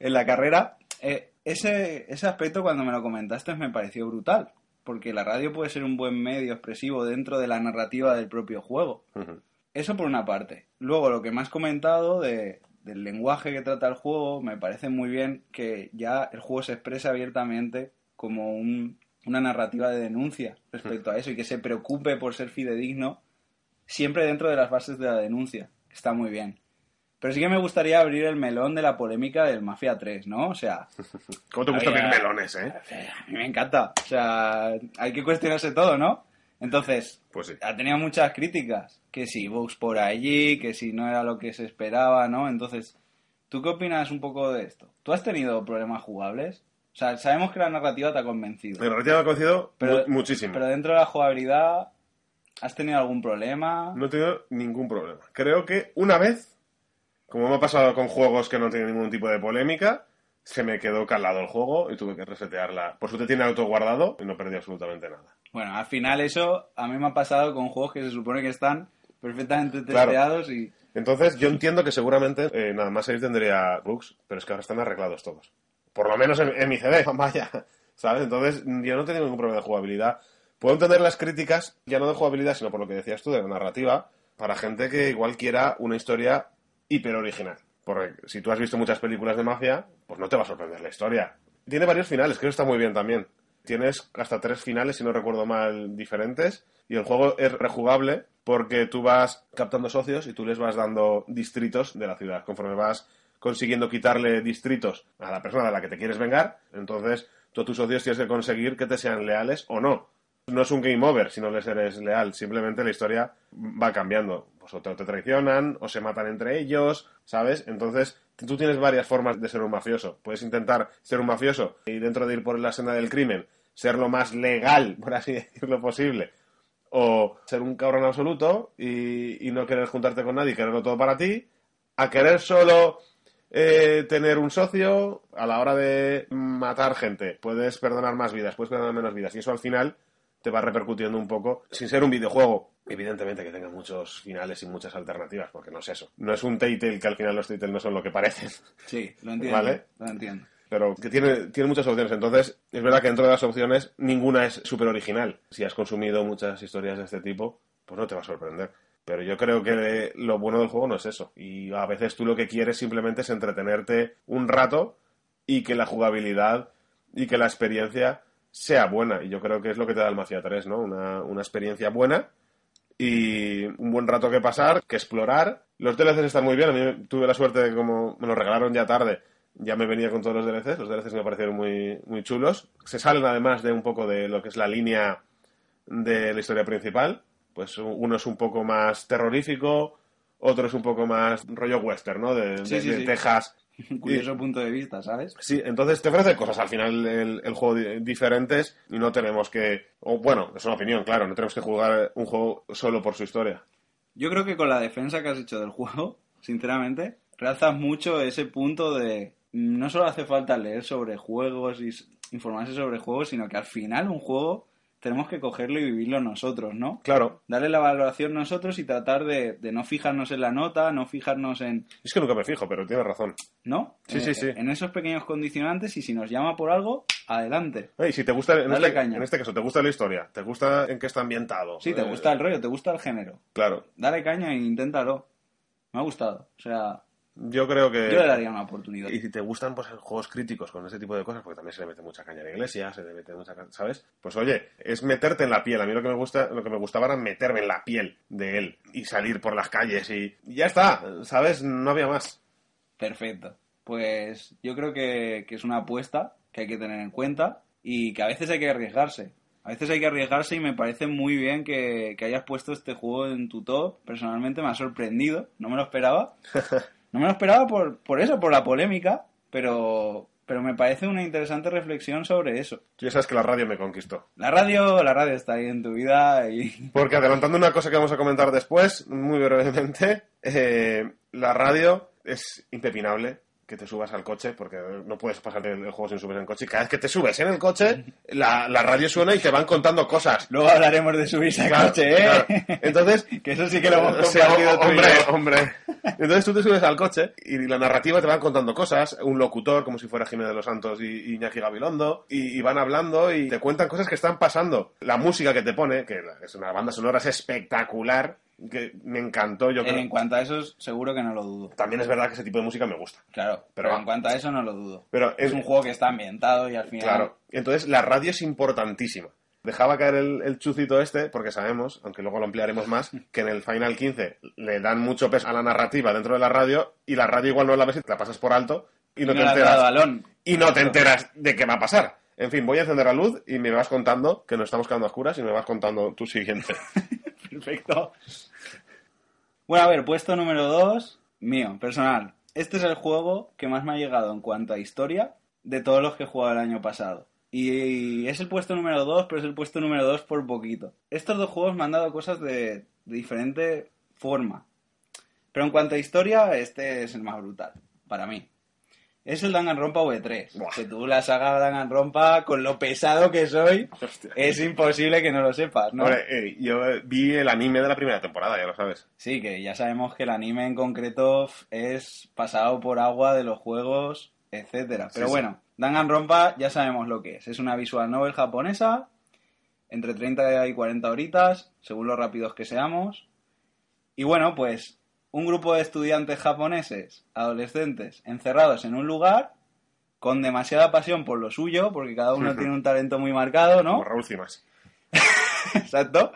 En la carrera. Eh, ese, ese aspecto cuando me lo comentaste me pareció brutal, porque la radio puede ser un buen medio expresivo dentro de la narrativa del propio juego. Ujú. Eso por una parte. Luego, lo que me has comentado de, del lenguaje que trata el juego, me parece muy bien que ya el juego se expresa abiertamente como un- una narrativa de denuncia respecto a eso y que se preocupe por ser fidedigno siempre dentro de las bases de la denuncia. Está muy bien. Pero sí que me gustaría abrir el melón de la polémica del Mafia 3, ¿no? O sea, (laughs) ¿Cómo te gustan Había- mis melones, eh? (laughs) a mí me encanta. O sea, hay que cuestionarse todo, ¿no? Entonces, Pues sí. ha tenido muchas críticas. Que si bugs por allí, que si no era lo que se esperaba, ¿no? Entonces, ¿tú qué opinas un poco de esto? ¿Tú has tenido problemas jugables? O sea, sabemos que la narrativa te ha convencido. Me lo ha conocido Pero- mu- muchísimo. Pero dentro de la jugabilidad, ¿has tenido algún problema? No he tenido ningún problema. Creo que una vez, como me ha pasado con juegos que no tienen ningún tipo de polémica, se me quedó calado el juego y tuve que resetearla. Por suerte tiene autoguardado y no perdí absolutamente nada. Bueno, al final eso a mí me ha pasado con juegos que se supone que están perfectamente Claro. testeados y... Entonces, yo entiendo que seguramente eh, nada más ahí tendría bugs, pero es que ahora están arreglados todos. Por lo menos en, en mi CD, (laughs) vaya. ¿Sabes? Entonces, yo no tengo ningún problema de jugabilidad. Puedo entender las críticas, ya no de jugabilidad, sino por lo que decías tú, de la narrativa, para gente que igual quiera una historia hiper original. Porque si tú has visto muchas películas de mafia, pues no te va a sorprender la historia. Tiene varios finales, que eso está muy bien también. Tienes hasta tres finales, si no recuerdo mal, diferentes. Y el juego es rejugable porque tú vas captando socios y tú les vas dando distritos de la ciudad. Conforme vas consiguiendo quitarle distritos a la persona de la que te quieres vengar, entonces tú a tus socios tienes que conseguir que te sean leales o no. No es un game over si no les eres leal, simplemente la historia va cambiando. Pues o te, te traicionan, o se matan entre ellos, ¿sabes? Entonces, tú tienes varias formas de ser un mafioso. Puedes intentar ser un mafioso y dentro de ir por la senda del crimen, ser lo más legal, por así (laughs) decirlo, posible. O ser un cabrón absoluto y, y no querer juntarte con nadie y quererlo todo para ti. A querer solo eh, tener un socio a la hora de matar gente. Puedes perdonar más vidas, puedes perdonar menos vidas. Y eso al final te va repercutiendo un poco, sin ser un videojuego. Evidentemente que tenga muchos finales y muchas alternativas, porque no es eso. No es un Telltale que al final los Telltale no son lo que parecen, Sí, lo (laughs) entiendo. Vale. Lo entiendo. Pero que tiene, tiene muchas opciones. Entonces, es verdad que dentro de las opciones ninguna es súper original. Si has consumido muchas historias de este tipo, pues no te va a sorprender. Pero yo creo que lo bueno del juego no es eso. Y a veces tú lo que quieres simplemente es entretenerte un rato y que la jugabilidad y que la experiencia sea buena. Y yo creo que es lo que te da el Mafia 3, ¿no? Una, una experiencia buena y un buen rato que pasar, que explorar. Los DLCs están muy bien. A mí tuve la suerte de como me los regalaron ya tarde, ya me venía con todos los DLCs. Los DLCs me parecieron muy, muy chulos. Se salen además de un poco de lo que es la línea de la historia principal. Pues uno es un poco más terrorífico, otro es un poco más rollo western, ¿no? De, Sí, de- sí, de sí. Texas. Un (laughs) curioso punto de vista, ¿sabes? Sí, entonces te ofrece cosas al final el, el juego di- diferentes y no tenemos que, o bueno, es una opinión, claro, no tenemos que jugar un juego solo por su historia. Yo creo que con la defensa que has hecho del juego, (laughs) sinceramente, realzas mucho ese punto de no solo hace falta leer sobre juegos y informarse sobre juegos, sino que al final un juego tenemos que cogerlo y vivirlo nosotros, ¿no? Claro. Darle la valoración nosotros y tratar de, de no fijarnos en la nota, no fijarnos en... Es que nunca me fijo, pero tienes razón. ¿No? Sí, Eh, sí, sí. En esos pequeños condicionantes y si nos llama por algo, adelante. Y si te gusta, en Dale este, caña. en este caso, te gusta la historia, te gusta en qué está ambientado. Sí, te Eh, gusta el rollo, te gusta el género. Claro. Dale caña e inténtalo. Me ha gustado. O sea, Yo creo que... yo le daría una oportunidad. Y si te gustan pues juegos críticos con ese tipo de cosas, porque también se le mete mucha caña a la iglesia, se le mete mucha ¿sabes? Pues oye, es meterte en la piel. A mí lo que me gusta, lo que me gustaba era meterme en la piel de él y salir por las calles y, y ya está, ¿sabes? No había más. Perfecto. Pues yo creo que, que es una apuesta que hay que tener en cuenta y que a veces hay que arriesgarse. A veces hay que arriesgarse y me parece muy bien que, que hayas puesto este juego en tu top. Personalmente me ha sorprendido, no me lo esperaba. (laughs) No me lo esperaba por, por eso, por la polémica, pero, pero me parece una interesante reflexión sobre eso. Ya sabes que la radio me conquistó. La radio, la radio está ahí en tu vida y (laughs) Porque adelantando una cosa que vamos a comentar después, muy brevemente, eh, la radio es impepinable que te subas al coche, porque no puedes pasar el, juego sin subir en el coche. Y cada vez que te subes en el coche, la, la radio suena y te van contando cosas. luego hablaremos de subirse al Claro, coche, ¿eh? claro. Entonces, (laughs) que eso sí que lo hemos sea, compartido tú y hombre, hombre. Entonces tú te subes al coche y la narrativa te van contando cosas, un locutor como si fuera Jiménez de los Santos y y Iñaki Gabilondo, y, y van hablando y te cuentan cosas que están pasando. La música que te pone, que es una banda sonora, es espectacular, que me encantó, yo creo. En cuanto a eso, seguro que no lo dudo. También es verdad que ese tipo de música me gusta. Claro, Pero en cuanto a eso no lo dudo. Pero Es es un juego que está ambientado y al final... Claro. Entonces la radio es importantísima. Dejaba caer el, el chucito este, porque sabemos, aunque luego lo ampliaremos más, (laughs) que en el Final 15 le dan mucho peso a la narrativa dentro de la radio y la radio igual no la ves y te la pasas por alto y no, y te enteras. balón. Y no te enteras de qué va a pasar. En fin, voy a encender la luz y me vas contando, que nos estamos quedando a oscuras, y me vas contando tu siguiente. (laughs) Perfecto. Bueno, a ver, puesto número 2, mío, personal. Este es el juego que más me ha llegado en cuanto a historia de todos los que he jugado el año pasado. Y es el puesto número 2, pero es el puesto número 2 por poquito. Estos dos juegos me han dado cosas de, de diferente forma. Pero en cuanto a historia, este es el más brutal, para mí. Es el Danganronpa V3. Buah. Que tú la saga Danganronpa, con lo pesado que soy, Hostia. es imposible que no lo sepas, ¿no? Hombre, eh, yo vi el anime de la primera temporada, ya lo sabes. Sí, que ya sabemos que el anime en concreto es pasado por agua de los juegos, etcétera. Pero Sí, sí. bueno, Danganronpa ya sabemos lo que es. Es una visual novel japonesa, entre 30 y 40 horitas, según lo rápidos que seamos. Y bueno, pues un grupo de estudiantes japoneses, adolescentes, encerrados en un lugar con demasiada pasión por lo suyo, porque cada uno tiene un talento muy marcado, ¿no? Como Raúl Cimas. (laughs) Exacto.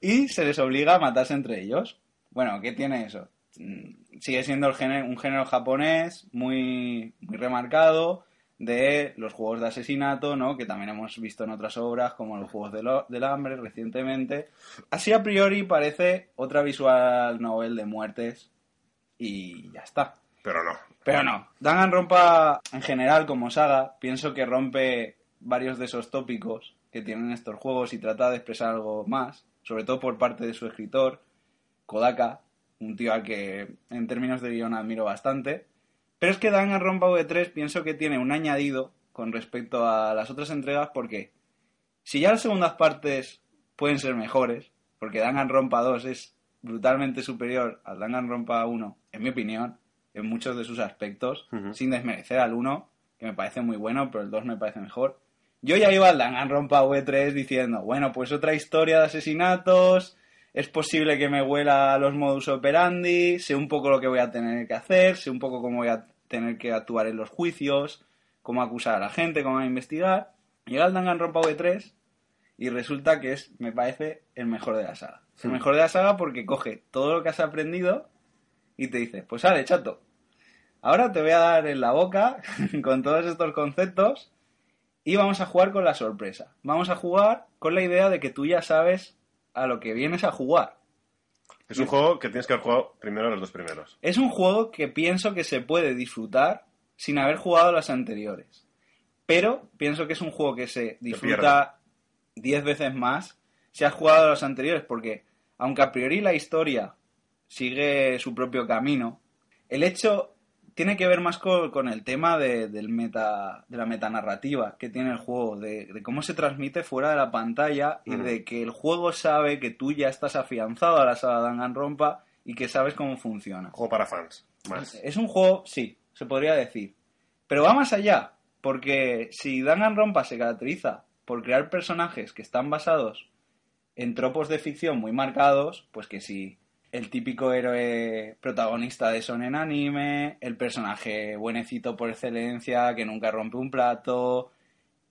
Y se les obliga a matarse entre ellos. Bueno, ¿qué tiene eso? Mm, Sigue siendo el género- un género japonés muy, muy remarcado de los juegos de asesinato, ¿no? Que también hemos visto en otras obras, como los Juegos del, del Hambre recientemente. Así a priori parece otra visual novel de muertes y ya está. Pero no. Pero no. Danganronpa, en general, como saga, pienso que rompe varios de esos tópicos que tienen estos juegos y trata de expresar algo más, sobre todo por parte de su escritor, Kodaka, un tío al que en términos de guion admiro bastante. Pero es que Danganronpa V3 pienso que tiene un añadido con respecto a las otras entregas porque si ya las segundas partes pueden ser mejores, porque Danganronpa 2 es brutalmente superior al Danganronpa 1, en mi opinión, en muchos de sus aspectos, sin desmerecer al 1, que me parece muy bueno, pero el 2 me parece mejor. Yo ya iba al Danganronpa V3 diciendo, bueno, pues otra historia de asesinatos, es posible que me huela a los modus operandi, sé un poco lo que voy a tener que hacer, sé un poco cómo voy a tener que actuar en los juicios, cómo acusar a la gente, cómo investigar. Llega el Danganronpa V3 y resulta que es, me parece, el mejor de la saga. El Hmm. mejor de la saga porque coge todo lo que has aprendido y te dice, pues sale, chato, ahora te voy a dar en la boca (laughs) con todos estos conceptos y vamos a jugar con la sorpresa. Vamos a jugar con la idea de que tú ya sabes a lo que vienes a jugar. Es un juego que tienes que haber jugado primero los dos primeros. Es un juego que pienso que se puede disfrutar sin haber jugado las anteriores. Pero pienso que es un juego que se disfruta 10 veces más si has jugado a los anteriores, porque aunque a priori la historia sigue su propio camino. El hecho tiene que ver más con, con el tema de, del meta, de la metanarrativa que tiene el juego, de, de cómo se transmite fuera de la pantalla y de que el juego sabe que tú ya estás afianzado a la saga Danganronpa y que sabes cómo funciona. Juego para fans. Más. Es un juego, sí, se podría decir. Pero va más allá, porque si Danganronpa se caracteriza por crear personajes que están basados en tropos de ficción muy marcados, pues que si el típico héroe protagonista de son en anime, el personaje buenecito por excelencia que nunca rompe un plato,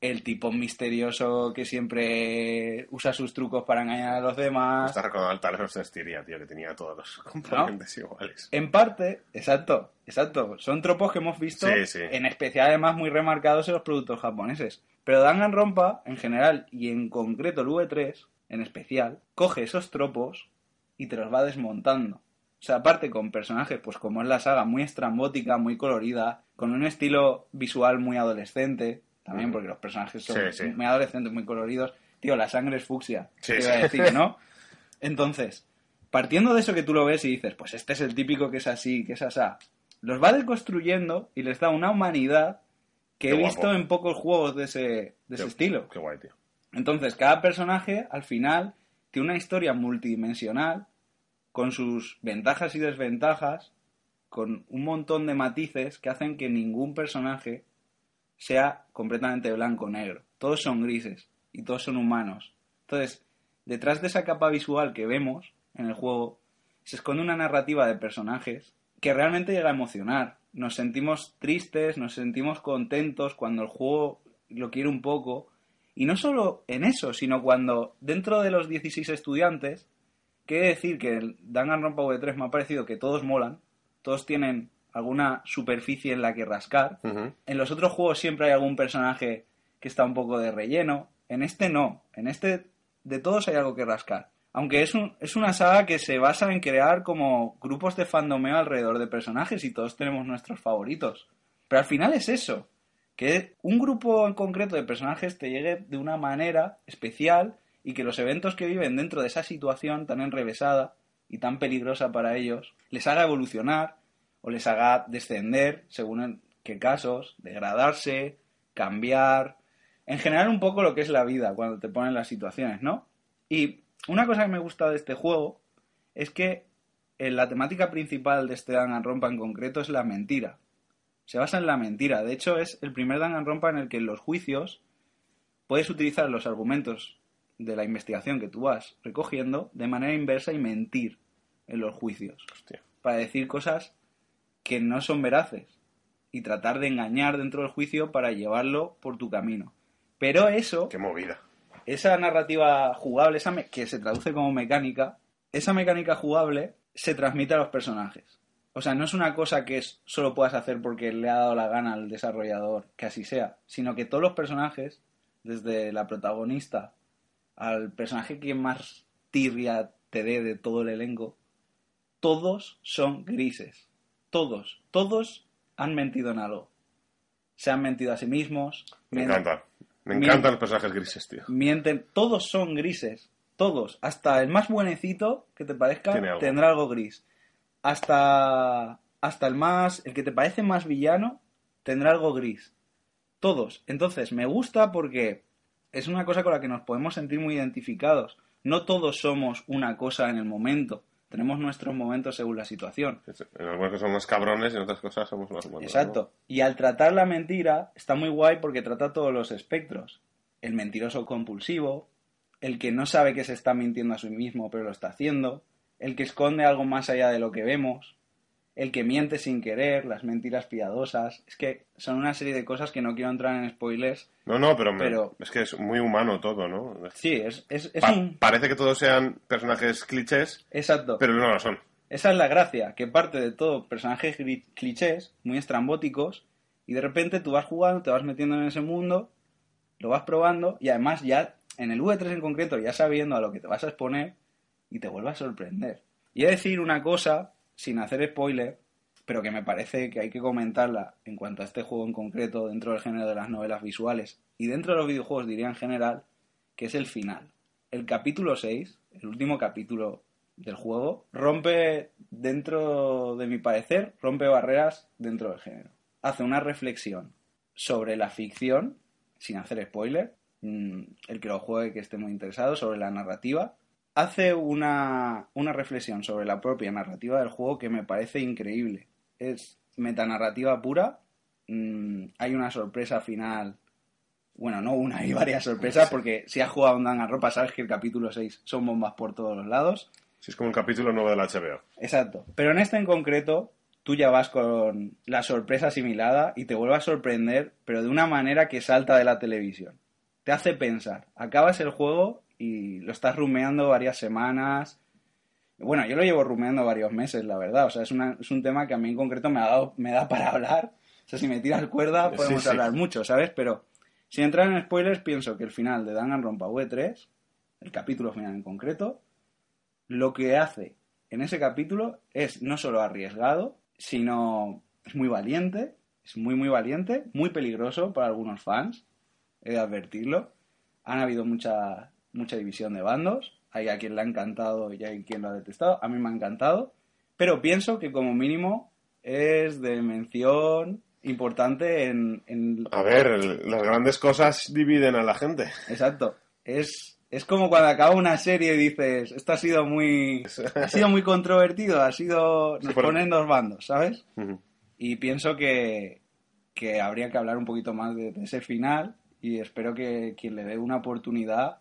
el tipo misterioso que siempre usa sus trucos para engañar a los demás. Está recordando al Tales of Styria, tío, que tenía todos los componentes iguales. En parte, exacto, exacto. Son tropos que hemos visto, Sí, sí. en especial además muy remarcados en los productos japoneses. Pero Danganronpa, en general, y en concreto el V3, en especial, coge esos tropos y te los va desmontando. O sea, aparte con personajes, pues como es la saga, muy estrambótica, muy colorida, con un estilo visual muy adolescente, también porque los personajes son Sí, sí. muy adolescentes, muy coloridos. Tío, la sangre es fucsia, Sí, te iba a decir, ¿no? (laughs) Entonces, partiendo de eso que tú lo ves y dices, pues este es el típico que es así, que es asá, los va deconstruyendo y les da una humanidad que Qué he guapo. visto en pocos juegos de ese, de ese estilo. Qué guay, tío. Entonces, cada personaje, al final, una historia multidimensional, con sus ventajas y desventajas, con un montón de matices que hacen que ningún personaje sea completamente blanco o negro. Todos son grises y todos son humanos. Entonces, detrás de esa capa visual que vemos en el juego, se esconde una narrativa de personajes que realmente llega a emocionar. Nos sentimos tristes, nos sentimos contentos cuando el juego lo quiere un poco. Y no solo en eso, sino cuando dentro de los 16 estudiantes, quiere decir que el Danganronpa V3 me ha parecido que todos molan, todos tienen alguna superficie en la que rascar. En los otros juegos siempre hay algún personaje que está un poco de relleno. En este no. En este de todos hay algo que rascar. Aunque es, un, es una saga que se basa en crear como grupos de fandomeo alrededor de personajes y todos tenemos nuestros favoritos. Pero al final es eso. Que un grupo en concreto de personajes te llegue de una manera especial y que los eventos que viven dentro de esa situación tan enrevesada y tan peligrosa para ellos les haga evolucionar o les haga descender según en qué casos, degradarse, cambiar, en general un poco lo que es la vida cuando te ponen las situaciones, ¿no? Y una cosa que me gusta de este juego es que eh, la temática principal de este Danganronpa en concreto es la mentira. Se basa en la mentira. De hecho, es el primer Danganronpa en el que en los juicios puedes utilizar los argumentos de la investigación que tú vas recogiendo de manera inversa y mentir en los juicios Hostia. para decir cosas que no son veraces y tratar de engañar dentro del juicio para llevarlo por tu camino. Pero eso, Qué movida. esa narrativa jugable, esa que se traduce como mecánica, esa mecánica jugable se transmite a los personajes. O sea, no es una cosa que solo puedas hacer porque le ha dado la gana al desarrollador que así sea, sino que todos los personajes, desde la protagonista al personaje que más tirria te dé de todo el elenco, todos son grises. Todos, todos han mentido en algo. Se han mentido a sí mismos. Me encanta. Me encantan los personajes grises, tío. Mienten, todos son grises. Todos. Hasta el más buenecito que te parezca algo. tendrá algo gris. Hasta, hasta el más, el que te parece más villano tendrá algo gris. Todos. Entonces, me gusta porque es una cosa con la que nos podemos sentir muy identificados. No todos somos una cosa en el momento. Tenemos nuestros momentos según la situación. En algunas cosas somos más cabrones y en otras cosas somos más humanos. Exacto. Y al tratar la mentira, está muy guay porque trata todos los espectros. El mentiroso compulsivo, el que no sabe que se está mintiendo a sí mismo pero lo está haciendo, el que esconde algo más allá de lo que vemos, el que miente sin querer, las mentiras piadosas. Es que son una serie de cosas que no quiero entrar en spoilers. No, no, pero, me- Pero- es que es muy humano todo, ¿no? Sí, es, es, es Pa- un... Parece que todos sean personajes clichés, Exacto. pero no lo son. Esa es la gracia, que parte de todo personajes clichés, muy estrambóticos, y de repente tú vas jugando, te vas metiendo en ese mundo, lo vas probando, y además ya en el V3 en concreto, ya sabiendo a lo que te vas a exponer, y te vuelve a sorprender. Y he de decir una cosa, sin hacer spoiler, pero que me parece que hay que comentarla en cuanto a este juego en concreto, dentro del género de las novelas visuales, y dentro de los videojuegos diría en general, que es el final. El capítulo 6, el último capítulo del juego, rompe, dentro de mi parecer, rompe barreras dentro del género. Hace una reflexión sobre la ficción, sin hacer spoiler, mm, el que lo juegue que esté muy interesado, sobre la narrativa. Hace una, una reflexión sobre la propia narrativa del juego que me parece increíble. Es metanarrativa pura. mm, hay una sorpresa final. Bueno, no una, hay varias sorpresas, porque si has jugado un Danganronpa sabes que el capítulo 6 son bombas por todos los lados. Si es como un capítulo nuevo del HBO. Exacto. Pero en este en concreto, tú ya vas con la sorpresa asimilada y te vuelve a sorprender, pero de una manera que salta de la televisión. Te hace pensar. Acabas el juego y lo estás rumeando varias semanas. Bueno, yo lo llevo rumeando varios meses, la verdad. O sea, es, una- es un tema que a mí en concreto me, ha dado, me da para (laughs) hablar. O sea, si me tiras cuerda podemos sí. hablar mucho, ¿sabes? Pero sin entrar en spoilers, pienso que el final de Danganronpa V3, el capítulo final en concreto, lo que hace en ese capítulo es no solo arriesgado, sino es muy valiente, es muy muy valiente, muy peligroso para algunos fans, he de advertirlo. Han habido mucha, mucha división de bandos, hay a quien le ha encantado y hay quien lo ha detestado, a mí me ha encantado, pero pienso que como mínimo es de mención importante en, en A ver, el- las grandes cosas dividen a la gente. Exacto. Es, es como cuando acaba una serie y dices, esto ha sido muy, (laughs) ha sido muy controvertido, ha sido, nos Sí, por- ponen dos bandos, ¿sabes? Y pienso que, que habría que hablar un poquito más de, de ese final y espero que quien le dé una oportunidad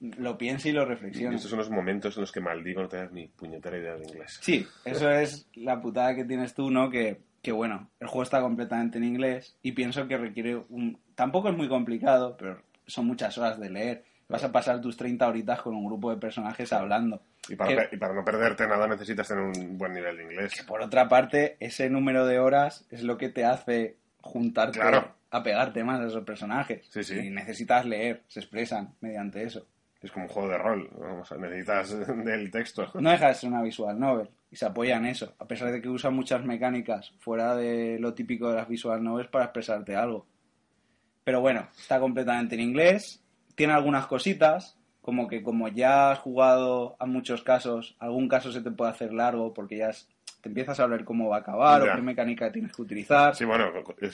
lo piense y lo reflexione. estos son los momentos en los que maldigo no tener ni puñetera idea de inglés. Sí, eso es la putada que tienes tú, ¿no? Que, que bueno, el juego está completamente en inglés y pienso que requiere un... Tampoco es muy complicado, pero son muchas horas de leer. Vas a pasar tus 30 horitas con un grupo de personajes hablando. Y para, Que- y para no perderte nada necesitas tener un buen nivel de inglés. Que por otra parte, ese número de horas es lo que te hace juntarte Claro. a pegarte más a esos personajes. Sí, sí. Y necesitas leer, se expresan mediante eso. Es como un juego de rol. Vamos, necesitas (laughs) del texto. No deja de ser una visual novel y se apoya en eso, a pesar de que usa muchas mecánicas fuera de lo típico de las visual novels para expresarte algo. Pero bueno, está completamente en inglés, tiene algunas cositas, como que como ya has jugado a muchos casos, algún caso se te puede hacer largo porque ya es- te empiezas a ver cómo va a acabar Ya. o qué mecánica tienes que utilizar. Sí, bueno,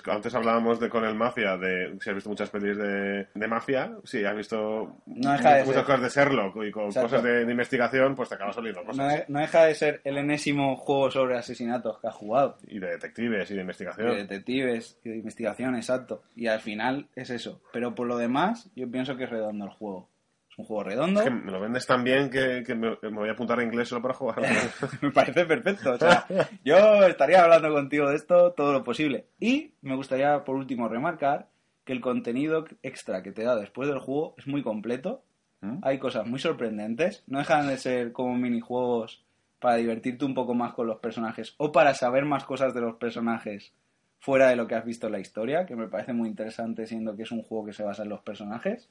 antes hablábamos de con el Mafia, de si has visto muchas pelis de, de Mafia, si has visto No deja de muchas ser. cosas de Sherlock y con Exacto. cosas de, de investigación, pues te acabas oliendo cosas. No, de- no deja de ser el enésimo juego sobre asesinatos que has jugado. Y de detectives y de investigación. de detectives y de investigación, exacto. Y al final es eso. Pero por lo demás, yo pienso que es redondo el juego. Es un juego redondo. Es que me lo vendes tan bien que, que me, me voy a apuntar a inglés solo para jugar. (laughs) me parece perfecto. O sea, yo estaría hablando contigo de esto todo lo posible. Y me gustaría, por último, remarcar que el contenido extra que te da después del juego es muy completo. ¿Mm? Hay cosas muy sorprendentes. No dejan de ser como minijuegos para divertirte un poco más con los personajes o para saber más cosas de los personajes fuera de lo que has visto en la historia, que me parece muy interesante siendo que es un juego que se basa en los personajes.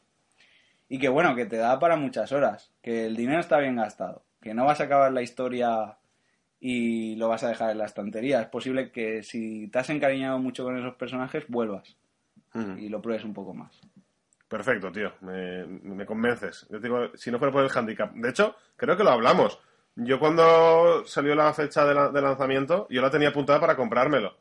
Y que bueno, que te da para muchas horas, que el dinero está bien gastado, que no vas a acabar la historia y lo vas a dejar en la estantería. Es posible que si te has encariñado mucho con esos personajes, vuelvas y lo pruebes un poco más. Perfecto, tío. Me, me convences. Yo te digo, si no fuera por el handicap. De hecho, creo que lo hablamos. Yo cuando salió la fecha de, la- de lanzamiento, yo la tenía apuntada para comprármelo.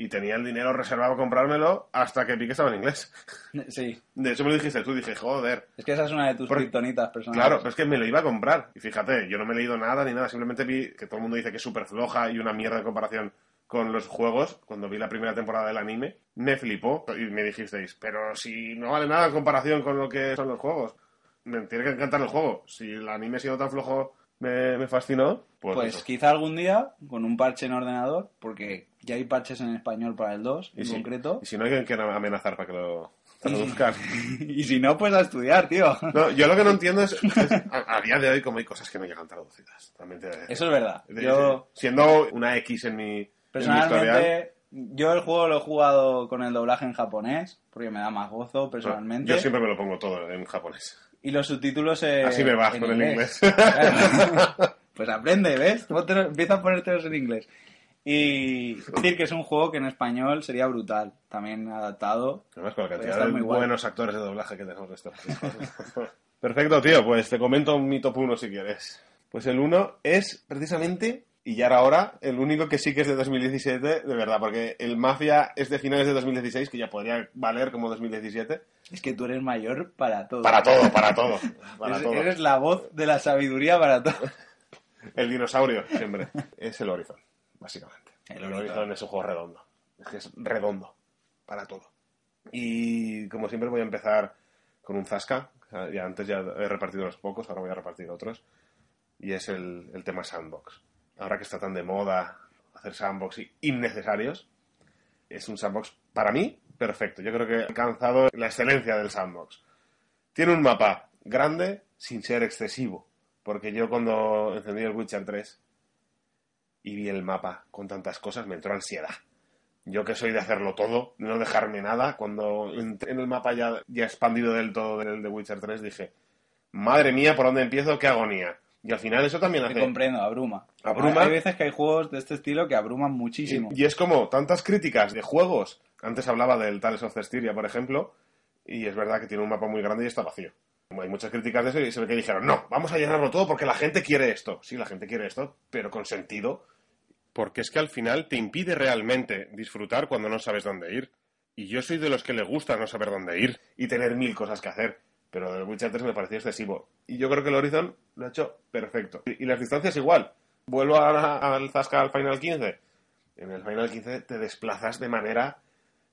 Y tenía el dinero reservado para comprármelo hasta que vi que estaba en inglés. (laughs) Sí, De hecho me lo dijiste tú, dije, joder. es que esa es una de tus kriptonitas personales. Claro, pero es que me lo iba a comprar. Y fíjate, yo no me he leído nada ni nada. Simplemente vi que todo el mundo dice que es súper floja y una mierda en comparación con los juegos. Cuando vi la primera temporada del anime, me flipó. Y me dijisteis, pero si no vale nada en comparación con lo que son los juegos. Me tiene que encantar el juego. Si el anime siendo tan flojo me, me fascinó, pues, Pues quizá algún día, con un parche en ordenador, porque ya hay parches en español para el 2 en si, concreto. y si no hay que amenazar para que lo traduzcan. (laughs) y si no, pues a estudiar, tío. No, yo lo que no entiendo es, es a, a día de hoy como hay cosas que no llegan traducidas. También te- Eso es verdad. de- Yo, siendo una X en mi, en mi historial, personalmente, yo el juego lo he jugado con el doblaje en japonés, porque me da más gozo, personalmente. yo siempre me lo pongo todo en japonés. Y los subtítulos eh, Así me vas en con el inglés. (laughs) Claro. (laughs) pues aprende, ¿ves? Ponte- Empieza a ponértelos en inglés. Y decir que es un juego que en español sería brutal, también adaptado. Además, con la cantidad de guay. buenos actores de doblaje que tenemos de estos. (laughs) Perfecto, tío. Pues te comento mi top 1 si quieres. Pues el 1 es precisamente, y ya era ahora, el único que sí que es de 2017, de verdad, porque el Mafia es de finales de 2016, que ya podría valer como 2017. Es que tú eres mayor para todo. Para todo, para todo. (laughs) Para eres, todo. eres la voz de la sabiduría para todo. (laughs) El dinosaurio, siempre. es el Horizon, básicamente. El El, Horizon. Es un juego redondo. Es que es redondo. Para todo. Y como siempre voy a empezar con un Zasca. Ya antes ya he repartido unos pocos, ahora voy a repartir otros. Y es el, el tema sandbox. Ahora que está tan de moda hacer sandbox innecesarios, es un sandbox para mí perfecto. Yo creo que he alcanzado la excelencia del sandbox. Tiene un mapa grande sin ser excesivo. Porque yo cuando encendí el Witcher 3 y vi el mapa con tantas cosas me entró ansiedad. Yo que soy de hacerlo todo, no dejarme nada, cuando entré en el mapa ya, ya expandido del todo del de Witcher 3 dije, madre mía, ¿por dónde empiezo? ¡Qué agonía! Y al final eso también Te hace... comprendo, abruma. Abruma. Hay veces que hay juegos de este estilo que abruman muchísimo. Y, y es como tantas críticas de juegos. Antes hablaba del Tales of Cestiria, por ejemplo, y es verdad que tiene un mapa muy grande y está vacío. Hay muchas críticas de eso y se ve que dijeron, no, vamos a llenarlo todo porque la gente quiere esto. Sí, la gente quiere esto, pero con sentido. Porque es que al final te impide realmente disfrutar cuando no sabes dónde ir. Y yo soy de los que le gusta no saber dónde ir y tener mil cosas que hacer. Pero el Witcher 3 me pareció excesivo. Y yo creo que el Horizon lo ha hecho perfecto. Y, y las distancias igual. Vuelvo ahora al Zasca al Final 15. En el Final 15 te desplazas de manera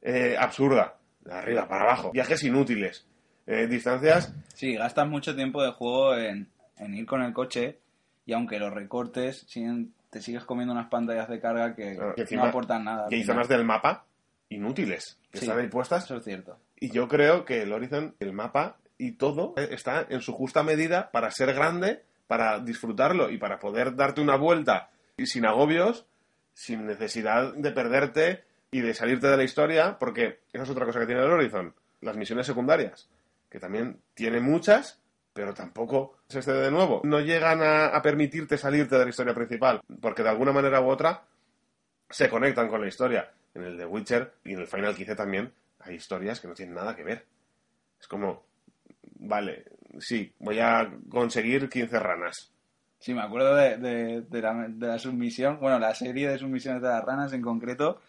eh, absurda. De arriba para abajo. Viajes inútiles. Eh, distancias Sí, gastas mucho tiempo de juego en, en ir con el coche y aunque los recortes, siguen- te sigues comiendo unas pantallas de carga que que no aportan nada. que hay zonas del mapa inútiles. Que Sí. están ahí puestas. Eso es cierto. Y yo creo que el Horizon, el mapa y todo está en su justa medida para ser grande, para disfrutarlo y para poder darte una vuelta y sin agobios, sin necesidad de perderte y de salirte de la historia, porque esa es otra cosa que tiene el Horizon, las misiones secundarias, que también tiene muchas, pero tampoco se excede de nuevo. No llegan a, a permitirte salirte de la historia principal, porque de alguna manera u otra se conectan con la historia. En el de Witcher y en el Final 15 también hay historias que no tienen nada que ver. Es como, vale, sí, voy a conseguir 15 ranas. Sí, me acuerdo de, de, de la, de la submisión, bueno, la serie de submisiones de las ranas en concreto.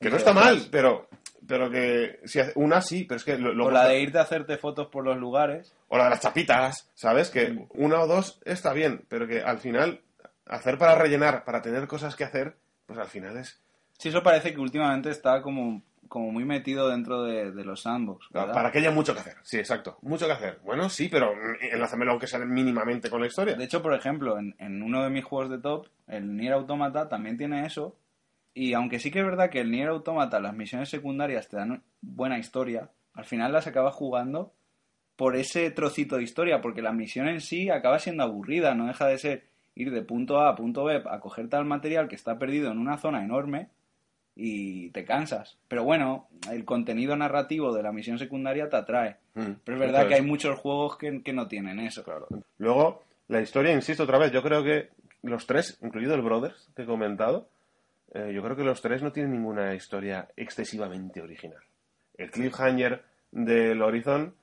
Que no está ostras, mal, pero, pero que si una sí, pero es que lo- O luego la de irte a hacerte fotos por los lugares. o la de las chapitas, ¿sabes? Que Mm. una o dos está bien, pero que al final hacer para rellenar, para tener cosas que hacer, pues al final es Sí, eso parece que últimamente está como, como muy metido dentro de, de los sandbox. ¿verdad? para que haya mucho que hacer. Sí, exacto, mucho que hacer. Bueno, sí, pero enlázamelo aunque sea mínimamente con la historia. De hecho, por ejemplo, en, en uno de mis juegos de top, el Nier Automata también tiene eso. Y aunque sí que es verdad que el Nier Automata, las misiones secundarias te dan buena historia, al final las acabas jugando por ese trocito de historia, porque la misión en sí acaba siendo aburrida, no deja de ser ir de punto A a punto B a coger tal material que está perdido en una zona enorme y te cansas. Pero bueno, el contenido narrativo de la misión secundaria te atrae. Mm, Pero es verdad que hay muchos juegos que, que no tienen eso. Claro. Luego, la historia, insisto otra vez, yo creo que los tres, incluido el Brothers que he comentado, eh, yo creo que los tres no tienen ninguna historia excesivamente original. El cliffhanger del Horizon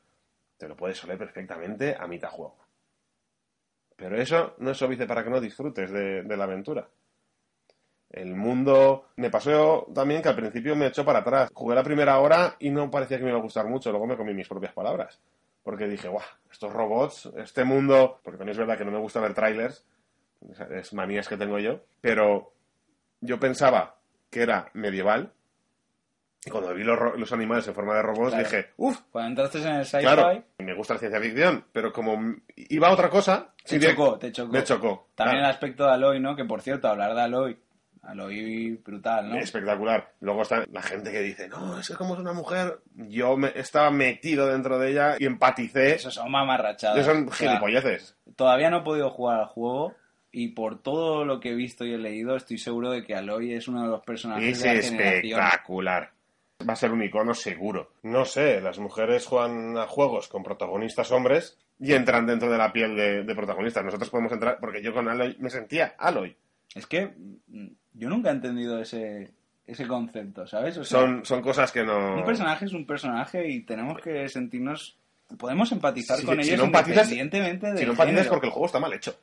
te lo puedes oler perfectamente a mitad juego. Pero eso no es óbice para que no disfrutes de, de la aventura. El mundo me pasó también que al principio me echó para atrás. Jugué la primera hora y no parecía que me iba a gustar mucho. Luego me comí mis propias palabras. Porque dije, guau, estos robots, este mundo. Porque también es verdad que no me gusta ver trailers. Es manías que tengo yo. Pero yo pensaba que era medieval. Y cuando vi los, los animales en forma de robots Claro. dije, uff, Cuando entraste en el sci-fi, claro, me gusta la ciencia ficción. Pero como iba a otra cosa, te chocó, te chocó. me chocó. También Claro. el aspecto de Aloy, ¿no? Que por cierto, hablar de Aloy, Aloy brutal, ¿no? Espectacular. Luego está la gente que dice, no, es que como es una mujer, yo me, estaba metido dentro de ella y empaticé. Eso son mamarrachadas. Eso son O sea, gilipolleces. todavía no he podido jugar al juego y por todo lo que he visto y he leído, estoy seguro de que Aloy es uno de los personajes Es de la generación. espectacular. Va a ser un icono seguro. No sé, las mujeres juegan a juegos con protagonistas hombres y entran dentro de la piel de, de protagonistas. Nosotros podemos entrar, porque yo con Aloy me sentía Aloy. Es que yo nunca he entendido ese, ese concepto, ¿sabes? O sea, Son, son cosas que no... un personaje es un personaje y tenemos que sentirnos... Podemos empatizar con si ellos no empatizas- independientemente de Si no empatizas porque el juego está mal hecho.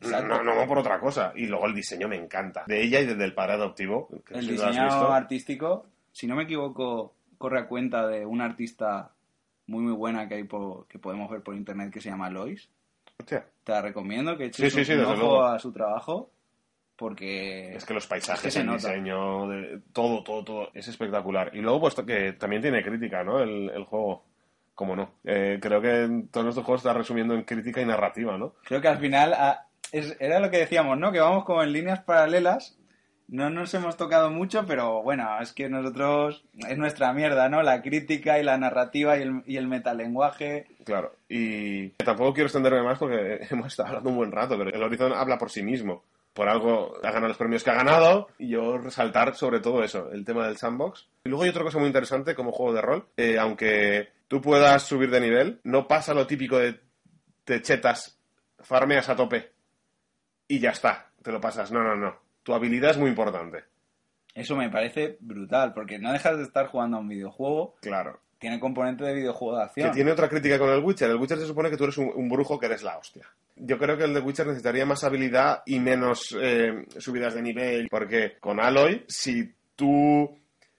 Exacto. No, no por otra cosa. Y luego el diseño me encanta. De ella y del padre adoptivo. que El si diseño artístico, si no me equivoco, corre a cuenta de una artista muy muy buena que hay por- que podemos ver por internet que se llama Lois. Hostia, Te la recomiendo que eches Sí, sí, sí, un desde ojo a su trabajo porque Es que los paisajes, Es que se el nota. diseño, de- todo, todo, todo, es espectacular. Y luego, pues que también tiene crítica, ¿no? El, el juego. Como no. Eh, creo que todos estos juegos está resumiendo en crítica y narrativa, ¿no? creo que al final ah, es- era lo que decíamos, ¿no? Que vamos como en líneas paralelas. No nos hemos tocado mucho, pero bueno, es que nosotros es nuestra mierda, ¿no? La crítica y la narrativa y el, y el metalenguaje. Claro. Y tampoco quiero extenderme más porque (laughs) hemos estado hablando un buen rato, pero el Horizon habla por sí mismo. Por algo ha ganado los premios que ha ganado y yo resaltar sobre todo eso, el tema del sandbox. Y luego hay otra cosa muy interesante como juego de rol. eh, aunque tú puedas subir de nivel, no pasa lo típico de te chetas, farmeas a tope y ya está, te lo pasas. No, no, no. Tu habilidad es muy importante. Eso me parece brutal, porque no dejas de estar jugando a un videojuego, Claro. tiene componente de videojuego de acción. Que tiene otra crítica con el Witcher. El Witcher se supone que tú eres un, un brujo que eres la hostia. Yo creo que el de Witcher necesitaría más habilidad y menos eh, subidas de nivel. Porque con Aloy, si tú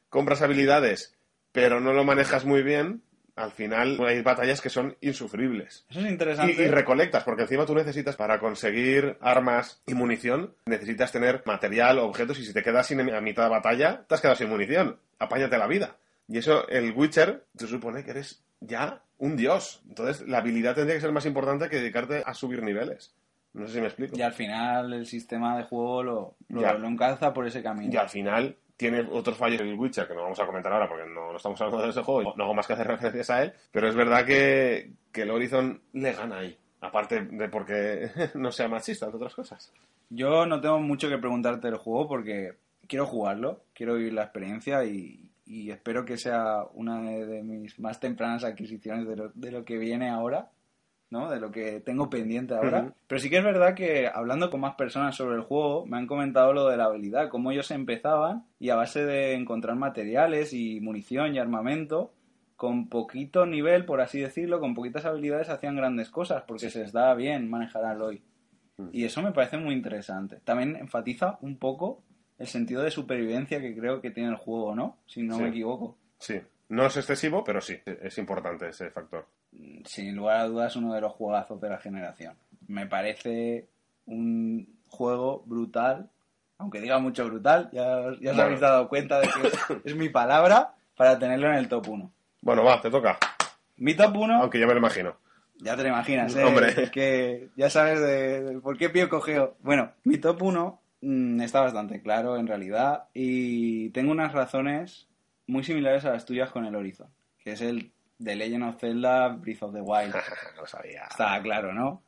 compras habilidades pero no lo manejas muy bien, al final hay batallas que son insufribles. Eso es Y, interesante. y recolectas, porque encima tú necesitas, para conseguir armas y munición, necesitas tener material, objetos, y si te quedas sin a mitad de batalla, te has quedado sin munición. Apáñate la vida. Y eso, el Witcher, se supone que eres ya un dios. Entonces, la habilidad tendría que ser más importante que dedicarte a subir niveles. No sé si me explico. Y al final el sistema de juego lo, lo, lo encalza por ese camino. Y al final tiene otros fallos el Witcher que no vamos a comentar ahora porque no, no estamos hablando de ese juego. No hago más que hacer referencias a él. Pero es verdad que, que el Horizon le gana ahí. Aparte de porque (laughs) no sea machista, entre otras cosas. Yo no tengo mucho que preguntarte del juego porque quiero jugarlo, quiero vivir la experiencia y, y espero que sea una de, de mis más tempranas adquisiciones de lo, de lo que viene ahora, ¿no? De lo que tengo pendiente ahora. Pero sí que es verdad que hablando con más personas sobre el juego, me han comentado lo de la habilidad, cómo ellos empezaban y a base de encontrar materiales y munición y armamento, con poquito nivel, por así decirlo, con poquitas habilidades hacían grandes cosas porque se les daba bien manejar al hoy. Y eso me parece muy interesante. También enfatiza un poco el sentido de supervivencia que creo que tiene el juego, ¿no? Si no Sí. me equivoco. Sí. No es excesivo, pero sí, es importante ese factor. Sin lugar a dudas, uno de los juegazos de la generación. Me parece un juego brutal, aunque diga mucho brutal, ya, ya os Bueno. habéis dado cuenta de que es, es mi palabra para tenerlo en el top 1. Bueno, va, te toca. Mi top 1, Aunque ya me lo imagino. ya te lo imaginas, ¿eh? Hombre. Es que ya sabes de, de por qué pío cogeo. Bueno, mi top 1 mm, está bastante claro en realidad y tengo unas razones muy similares a las tuyas con el Horizon, que es el de Legend of Zelda Breath of the Wild. (laughs) lo sabía. Está claro, ¿no?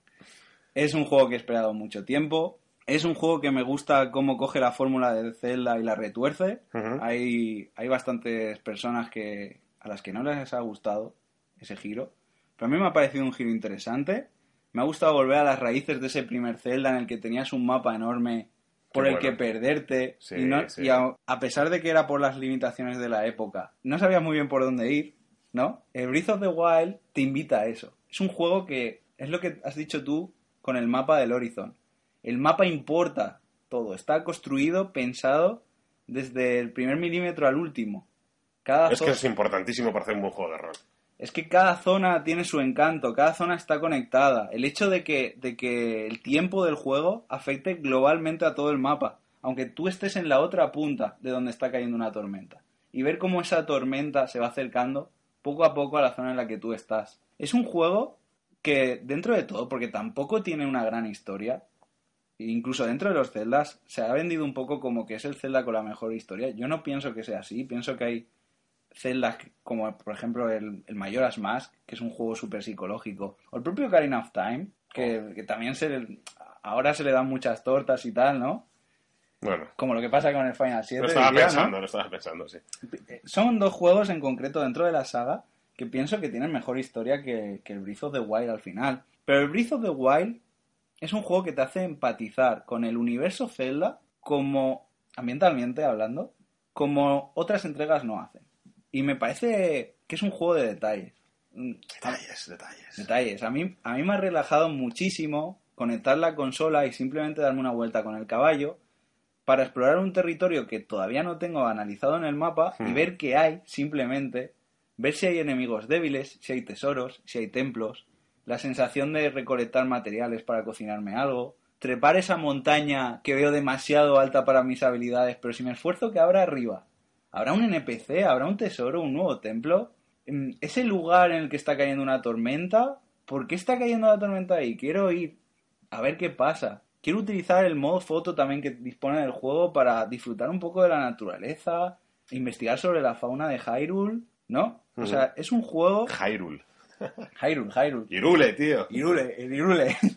Es un juego que he esperado mucho tiempo. Es un juego que me gusta cómo coge la fórmula de Zelda y la retuerce. Hay, hay bastantes personas que a las que no les ha gustado ese giro. Pero a mí me ha parecido un giro interesante. Me ha gustado volver a las raíces de ese primer Zelda en el que tenías un mapa enorme por Qué el bueno. que perderte. Sí, y no- sí. y a, a pesar de que era por las limitaciones de la época, no sabías muy bien por dónde ir, ¿no? El Breath of the Wild te invita a eso. Es un juego que es lo que has dicho tú con el mapa del Horizon. El mapa importa todo. Está construido, pensado desde el primer milímetro al último. Cada Es que es importantísimo para hacer un buen juego de rol. Es que cada zona tiene su encanto, cada zona está conectada. El hecho de que, de que el tiempo del juego afecte globalmente a todo el mapa, aunque tú estés en la otra punta de donde está cayendo una tormenta. Y ver cómo esa tormenta se va acercando poco a poco a la zona en la que tú estás. Es un juego que, dentro de todo, porque tampoco tiene una gran historia, incluso dentro de los Zeldas, se ha vendido un poco como que es el Zelda con la mejor historia. Yo no pienso que sea así, pienso que hay celdas como por ejemplo el, el Majora's Mask, que es un juego súper psicológico, o el propio Ocarina of Time, que, que también se le- ahora se le dan muchas tortas y tal, ¿no? Bueno, Como lo que pasa con el Final 7. lo estaba diría, ¿no? pensando, lo estaba pensando, sí. Son dos juegos en concreto dentro de la saga que pienso que tienen mejor historia que, que el Breath of the Wild al final. Pero el Breath of the Wild es un juego que te hace empatizar con el universo Zelda como, ambientalmente hablando, como otras entregas no hacen. Y me parece que es un juego de detalles. Mm, Detalles, detalles. Detalles. A mí, a mí me ha relajado muchísimo conectar la consola y simplemente darme una vuelta con el caballo para explorar un territorio que todavía no tengo analizado en el mapa y Hmm. ver qué hay simplemente, ver si hay enemigos débiles, si hay tesoros, si hay templos, la sensación de recolectar materiales para cocinarme algo, trepar esa montaña que veo demasiado alta para mis habilidades, pero si me esfuerzo, ¿qué habrá arriba? ¿Habrá un NPC? ¿Habrá un tesoro? ¿Un nuevo templo? Mm, ¿Ese lugar en el que está cayendo una tormenta? ¿Por qué está cayendo la tormenta ahí? Quiero ir a ver qué pasa. Quiero utilizar el modo foto también que dispone del juego para disfrutar un poco de la naturaleza, investigar sobre la fauna de Hyrule, ¿no? O sea, es un juego... Hyrule. Hyrule, Hyrule. Irule, tío. Irule, el Irule. (laughs)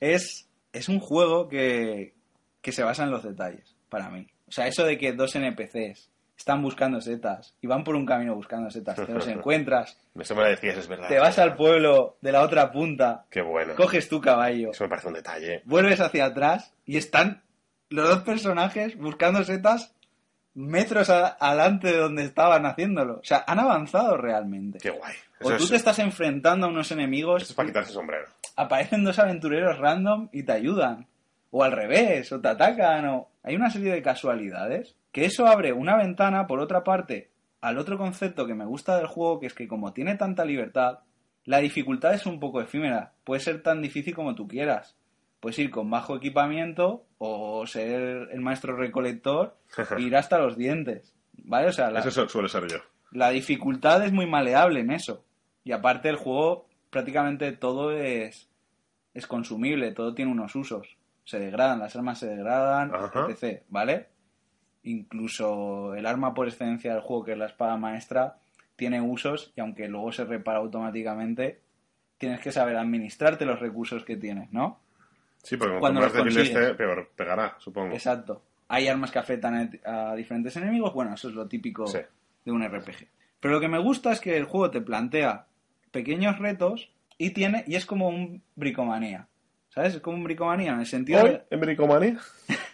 Es, es un juego que, que se basa en los detalles, para mí. O sea, eso de que dos NPCs están buscando setas y van por un camino buscando setas, te los (laughs) encuentras, Eso me lo decías, es verdad. te vas al pueblo de la otra punta, Qué bueno. coges tu caballo, Eso me parece un detalle. vuelves hacia atrás y están los dos personajes buscando setas metros adelante de donde estaban haciéndolo. O sea, han avanzado realmente. Qué guay. O tú es, te estás enfrentando a unos enemigos eso es para quitarse el sombrero. aparecen dos aventureros random y te ayudan. O al revés, o te atacan, o... Hay una serie de casualidades que eso abre una ventana, por otra parte, al otro concepto que me gusta del juego, que es que como tiene tanta libertad, la dificultad es un poco efímera. Puede ser tan difícil como tú quieras. Puedes ir con bajo equipamiento o ser el maestro recolector (laughs) e ir hasta los dientes. ¿Vale? O sea, la, Eso su- suele ser yo. la dificultad es muy maleable en eso. Y aparte el juego prácticamente todo es, es consumible, todo tiene unos usos. Se degradan, las armas se degradan, Ajá. etc. ¿Vale? Incluso el arma por excelencia del juego, que es la espada maestra, tiene usos y aunque luego se repara automáticamente, tienes que saber administrarte los recursos que tienes, ¿no? Sí, porque Cuando más débil esté, peor pegará, supongo. Exacto. Hay armas que afectan a, a diferentes enemigos. Bueno, eso es lo típico Sí. de un RPG. Pero lo que me gusta es que el juego te plantea pequeños retos y tiene y es como un bricomanía. ¿Sabes? Es como un bricomanía en el sentido Hoy, de- en Bricomanía, (laughs)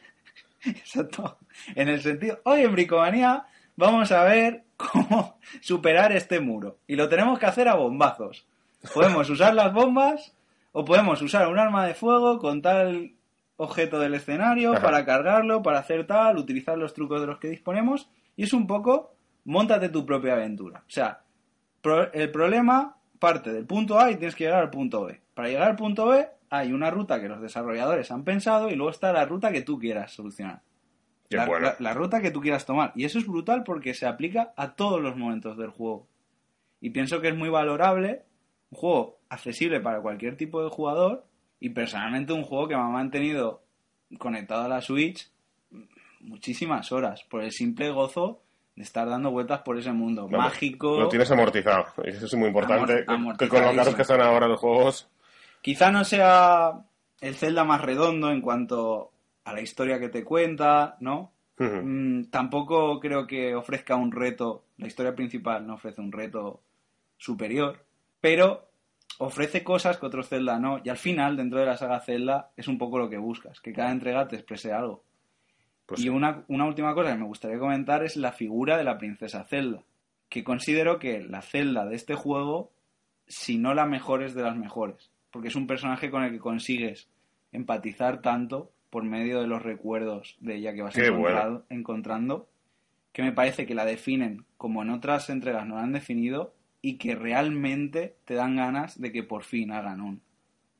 (laughs) Exacto. En el sentido, hoy en bricomanía vamos a ver cómo (laughs) superar este muro. Y lo tenemos que hacer a bombazos. Podemos usar las bombas o podemos usar un arma de fuego con tal objeto del escenario Ajá. para cargarlo, para hacer tal, utilizar los trucos de los que disponemos. Y es un poco, montate tu propia aventura. O sea, pro- el problema parte del punto A y tienes que llegar al punto B. Para llegar al punto B hay una ruta que los desarrolladores han pensado y luego está la ruta que tú quieras solucionar. La, bueno. la- la ruta que tú quieras tomar. Y eso es brutal porque se aplica a todos los momentos del juego. Y pienso que es muy valorable, un juego accesible para cualquier tipo de jugador y personalmente un juego que me ha mantenido conectado a la Switch muchísimas horas por el simple gozo de estar dando vueltas por ese mundo mágico. Lo tienes amortizado. Eso es muy importante. Amor- que, con lo caros amortizadísimo. que están ahora los juegos. Quizá no sea el Zelda más redondo en cuanto a la historia que te cuenta, ¿no? Mm, tampoco creo que ofrezca un reto, la historia principal no ofrece un reto superior, pero ofrece cosas que otros Zelda no, y al final, dentro de la saga Zelda, es un poco lo que buscas, que cada entrega te exprese algo. Pues y sí. una, una última cosa que me gustaría comentar es la figura de la princesa Zelda, que considero que la Zelda de este juego, si no la mejor, es de las mejores, porque es un personaje con el que consigues empatizar tanto por medio de los recuerdos de ella que vas encontrando, que me parece que la definen como en otras entregas no la han definido y que realmente te dan ganas de que por fin hagan un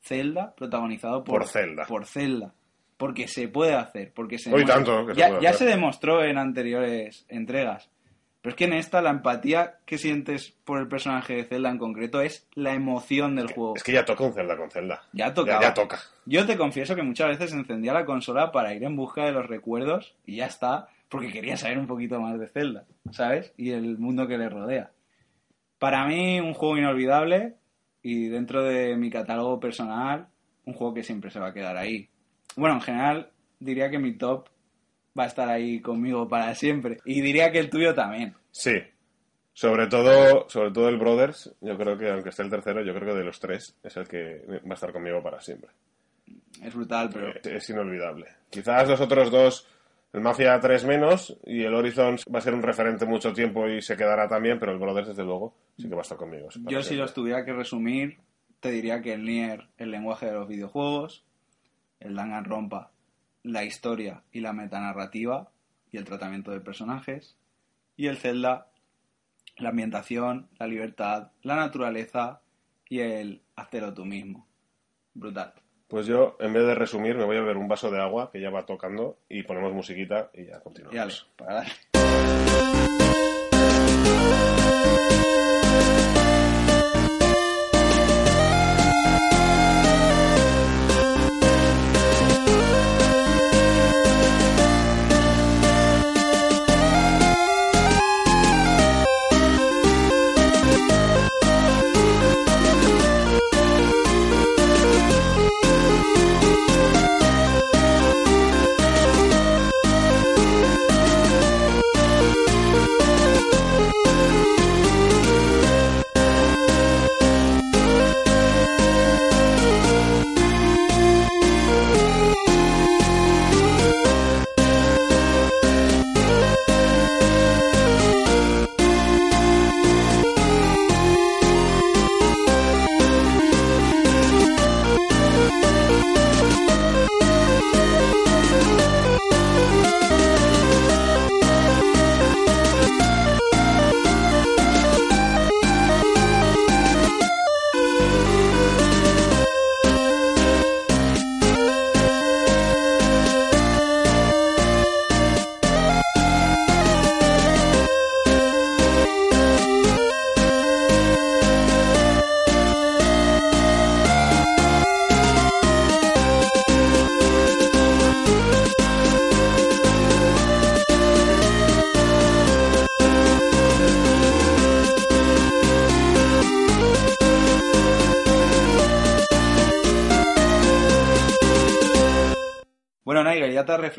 Zelda protagonizado por, Por Zelda. por Zelda. Porque se puede hacer, porque se Hoy tanto que se ya, puede ya hacer. se demostró en anteriores entregas. Pero es que en esta la empatía que sientes por el personaje de Zelda en concreto es la emoción del juego. Es que ya toca un Zelda con Zelda. Ya tocaba. Ya, ya toca. Yo te confieso que muchas veces encendía la consola para ir en busca de los recuerdos y ya está, porque quería saber un poquito más de Zelda, ¿sabes? Y el mundo que le rodea. Para mí, un juego inolvidable y dentro de mi catálogo personal, un juego que siempre se va a quedar ahí. Bueno, en general, diría que mi top va a estar ahí conmigo para siempre. Y diría que el tuyo también. Sí. Sobre todo, sobre todo el Brothers, yo creo que, aunque esté el tercero, yo creo que de los tres es el que va a estar conmigo para siempre. Es brutal, pero Es, es inolvidable. Quizás los otros dos, el Mafia 3 menos y el Horizon va a ser un referente mucho tiempo y se quedará también, pero el Brothers, desde luego, sí que va a estar conmigo. Yo si los tuviera que resumir, te diría que el Nier, el lenguaje de los videojuegos, el Danganronpa, la historia y la metanarrativa y el tratamiento de personajes. Y el Zelda, la ambientación, la libertad, la naturaleza y el hacerlo tú mismo. Brutal. Pues yo, en vez de resumir, me voy a beber un vaso de agua que ya va tocando y ponemos musiquita y ya Y continuamos. ale, para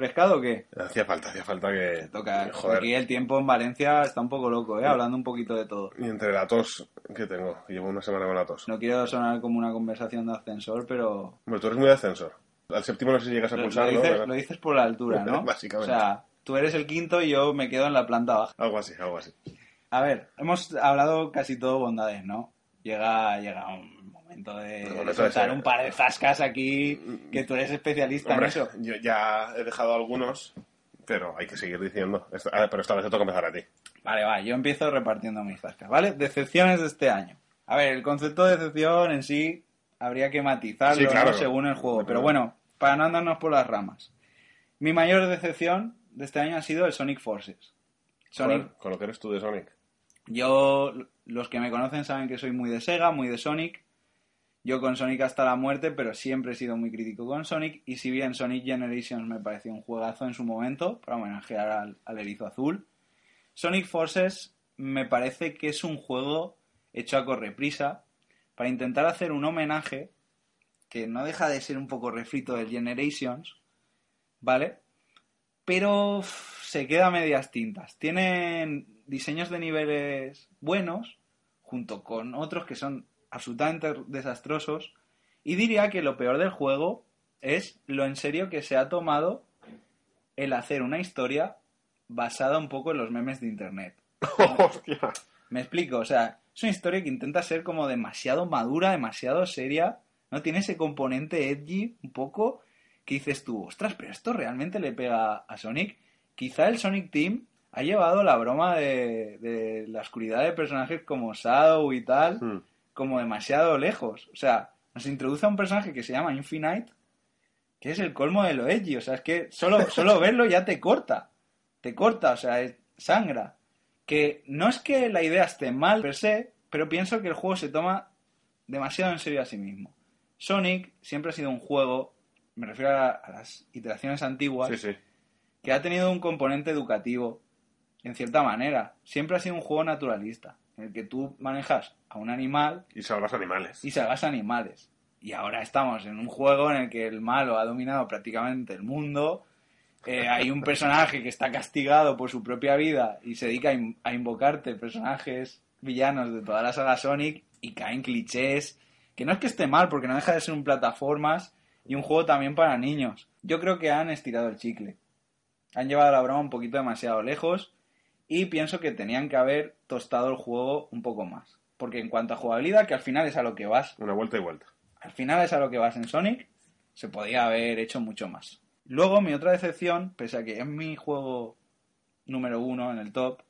refrescado o qué? Hacía falta, hacía falta que... Toca. Joder. Aquí el tiempo en Valencia está un poco loco, ¿eh? Hablando un poquito de todo. Y entre la tos que tengo, llevo una semana con la tos. No quiero sonar como una conversación de ascensor, pero Bueno, tú eres muy de ascensor. Al séptimo no sé si llegas a lo, lo pulsar, ¿no? dices, lo dices por la altura, ¿no? (laughs) Básicamente. O sea, tú eres el quinto y yo me quedo en la planta baja. Algo así, algo así. A ver, hemos hablado casi todo bondades, ¿no? Llega, llega un momento de, soltar un par de zascas aquí, que tú eres especialista Hombre, en eso. yo ya he dejado algunos, pero hay que seguir diciendo. Ah, pero esta vez te toca empezar a ti. Vale, va, yo empiezo repartiendo mis zascas, ¿vale? Decepciones de este año. A ver, el concepto de decepción en sí habría que matizarlo Sí, claro. ¿no? según el juego. Pero bueno, para no andarnos por las ramas. Mi mayor decepción de este año ha sido el Sonic Forces. Sonic, Con lo que eres tú de Sonic. yo, los que me conocen saben que soy muy de Sega, muy de Sonic. Yo con Sonic hasta la muerte, pero siempre he sido muy crítico con Sonic. Y si bien Sonic Generations me pareció un juegazo en su momento, para homenajear al, al erizo azul, Sonic Forces me parece que es un juego hecho a correprisa para intentar hacer un homenaje que no deja de ser un poco refrito del Generations, ¿vale? Pero se queda a medias tintas. Tienen diseños de niveles buenos, junto con otros que son absolutamente desastrosos. Y diría que lo peor del juego es lo en serio que se ha tomado el hacer una historia basada un poco en los memes de internet. (laughs) ¡Hostia! Me explico, o sea, es una historia que intenta ser como demasiado madura, demasiado seria, ¿no? Tiene ese componente edgy un poco que dices tú, ostras, pero esto realmente le pega a Sonic. Quizá el Sonic Team ha llevado la broma de, de la oscuridad de personajes como Shadow y tal, Hmm. Como demasiado lejos. O sea, nos introduce a un personaje que se llama Infinite, que es el colmo de lo edgy. O sea, es que solo, (laughs) solo verlo ya te corta. Te corta, o sea, es- sangra. Que no es que la idea esté mal per se, pero pienso que el juego se toma demasiado en serio a sí mismo. Sonic siempre ha sido un juego, me refiero a, a las iteraciones antiguas, Sí, sí. que ha tenido un componente educativo, en cierta manera. Siempre ha sido un juego naturalista, en el que tú manejas a un animal Y salvas animales. y salvas animales. Y ahora estamos en un juego en el que el malo ha dominado prácticamente el mundo. Eh, hay un personaje que está castigado por su propia vida y se dedica a, in- a invocarte personajes villanos de toda la saga Sonic y caen clichés. Que no es que esté mal, porque no deja de ser un plataformas y un juego también para niños. Yo creo que han estirado el chicle. Han llevado la broma un poquito demasiado lejos y pienso que tenían que haber tostado el juego un poco más. Porque en cuanto a jugabilidad, que al final es a lo que vas, Una vuelta y vuelta. al final es a lo que vas en Sonic, Se podía haber hecho mucho más. Luego, mi otra decepción, pese a que es mi juego número uno en el top,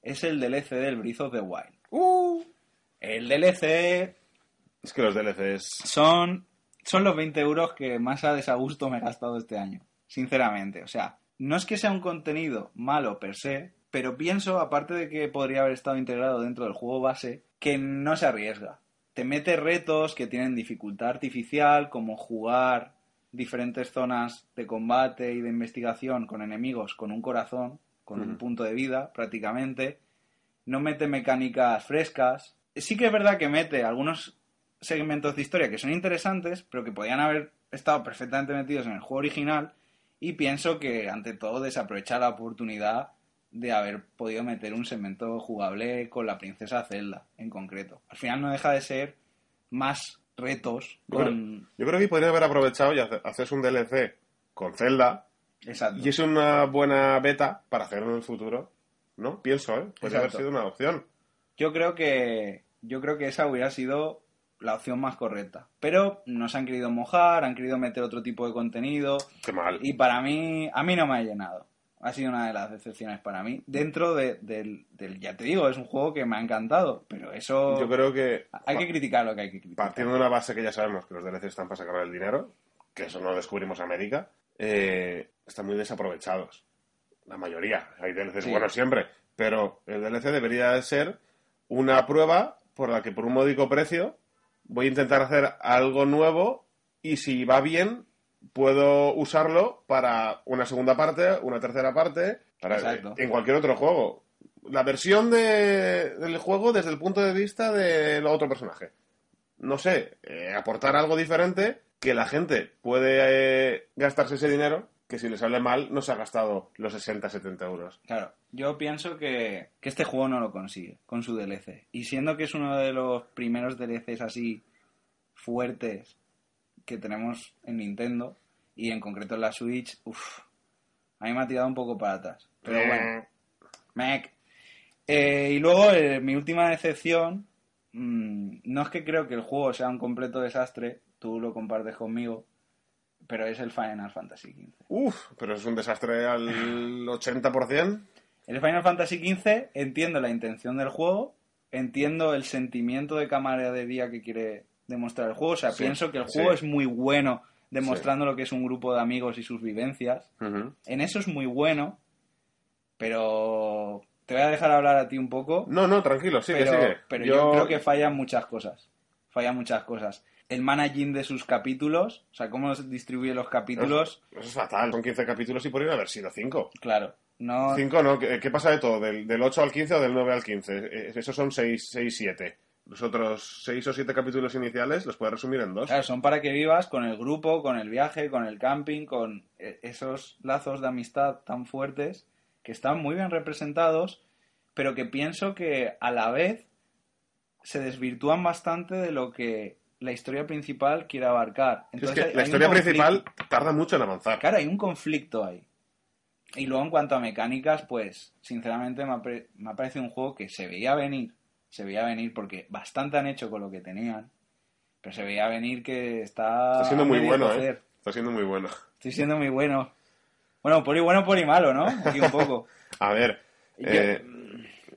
es el DLC del Breath of the Wild. Uh. El DLC Es que los DLCs... son, son los 20 euros que más a desagusto me he gastado este año. Sinceramente. O sea, no es que sea un contenido malo per se, pero pienso, aparte de que podría haber estado integrado dentro del juego base, que no se arriesga. Te mete retos que tienen dificultad artificial, como jugar diferentes zonas de combate y de investigación con enemigos con un corazón, con un punto de vida prácticamente. No mete mecánicas frescas. Sí que es verdad que mete algunos segmentos de historia que son interesantes, pero que podían haber estado perfectamente metidos en el juego original. Y pienso que, ante todo, desaprovecha la oportunidad de haber podido meter un segmento jugable con la princesa Zelda, en concreto. Al final no deja de ser más retos Yo creo, con... yo creo que podría haber aprovechado y hace- hacerse un DLC con Zelda Exacto. y es una buena beta para hacerlo en el futuro. ¿No? Pienso, ¿eh? Podría haber sido una opción. Yo creo que yo creo que esa hubiera sido la opción más correcta. Pero nos han querido mojar, han querido meter otro tipo de contenido Qué mal. y para mí a mí no me ha llenado. Ha sido una de las decepciones para mí. Dentro de- del, del- ya te digo, es un juego que me ha encantado, pero eso Yo creo que hay que criticar lo que hay que criticar. partiendo de una base que ya sabemos que los DLCs están para sacar el dinero, que eso no lo descubrimos en América, eh, están muy desaprovechados. La mayoría. Hay DLCs Sí. buenos siempre. Pero el DLC debería de ser una prueba por la que por un módico precio voy a intentar hacer algo nuevo y si va bien puedo usarlo para una segunda parte, una tercera parte, para Exacto. en cualquier otro juego. La versión de- del juego desde el punto de vista del otro personaje. No sé, eh, aportar algo diferente que la gente puede eh, gastarse ese dinero que si le sale mal no se ha gastado los 60, 70 euros. Claro, yo pienso que, que este juego no lo consigue con su DLC. Y siendo que es uno de los primeros DLCs así fuertes que tenemos en Nintendo, y en concreto en la Switch, uff, a mí me ha tirado un poco para atrás. Pero Eh, bueno, mec. Eh, y luego eh, mi última decepción, mm, no es que creo que el juego sea un completo desastre, tú lo compartes conmigo, pero es el Final Fantasy XV. Uf, pero es un desastre al (laughs) 80%. El Final Fantasy XV entiendo la intención del juego, entiendo el sentimiento de camaradería que quiere demostrar el juego. O sea, Sí, pienso que el sí. juego es muy bueno demostrando lo que es un grupo de amigos y sus vivencias. En eso es muy bueno, pero te voy a dejar hablar a ti un poco. No, no, tranquilo, sigue, pero sigue. pero yo... creo que fallan muchas cosas. Fallan muchas cosas. El managing de sus capítulos, o sea, cómo se distribuye los capítulos, Eso es fatal, son 15 capítulos y podrían haber sido 5. claro, no... 5 no, ¿qué, qué pasa de todo? ¿Del, del 8 al 15 o del 9 al 15? Eh, Esos son 6, 6 7. Los otros 6 o 7 capítulos iniciales los puedes resumir en dos. Claro, son para que vivas con el grupo, con el viaje, con el camping, con eh, esos lazos de amistad tan fuertes que están muy bien representados, pero que pienso que a la vez se desvirtúan bastante de lo que la historia principal quiere abarcar. Es Entonces, que hay- la hay historia principal tarda mucho en avanzar. Claro, hay un conflicto ahí. Y luego en cuanto a mecánicas, pues sinceramente me me ha parecido un juego que se veía venir, se veía venir porque bastante han hecho con lo que tenían, pero se veía venir que está... Está siendo muy bueno. ¿eh? Está siendo muy bueno. Estoy siendo muy bueno. Bueno, por y bueno, por y malo, ¿no? Aquí un poco. (laughs) A ver, Yo- eh,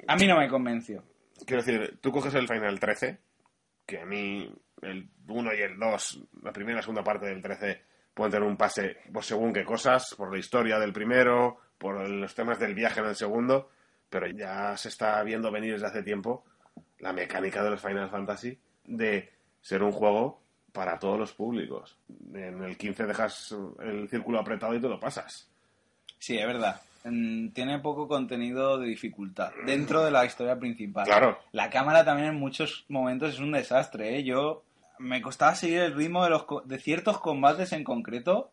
A mí no me convenció. quiero decir, tú coges el Final 13, que a mí el 1 y el 2, la primera y la segunda parte del 13, pueden tener un pase por según qué cosas, por la historia del primero, por los temas del viaje en el segundo, pero ya se está viendo venir desde hace tiempo la mecánica de los Final Fantasy de ser un juego para todos los públicos. En el 15 dejas el círculo apretado y te lo pasas. Sí, es verdad. Tiene poco contenido de dificultad dentro de la historia principal. Claro. La cámara también en muchos momentos es un desastre, ¿eh? Yo me costaba seguir el ritmo de, los, co- de ciertos combates en concreto.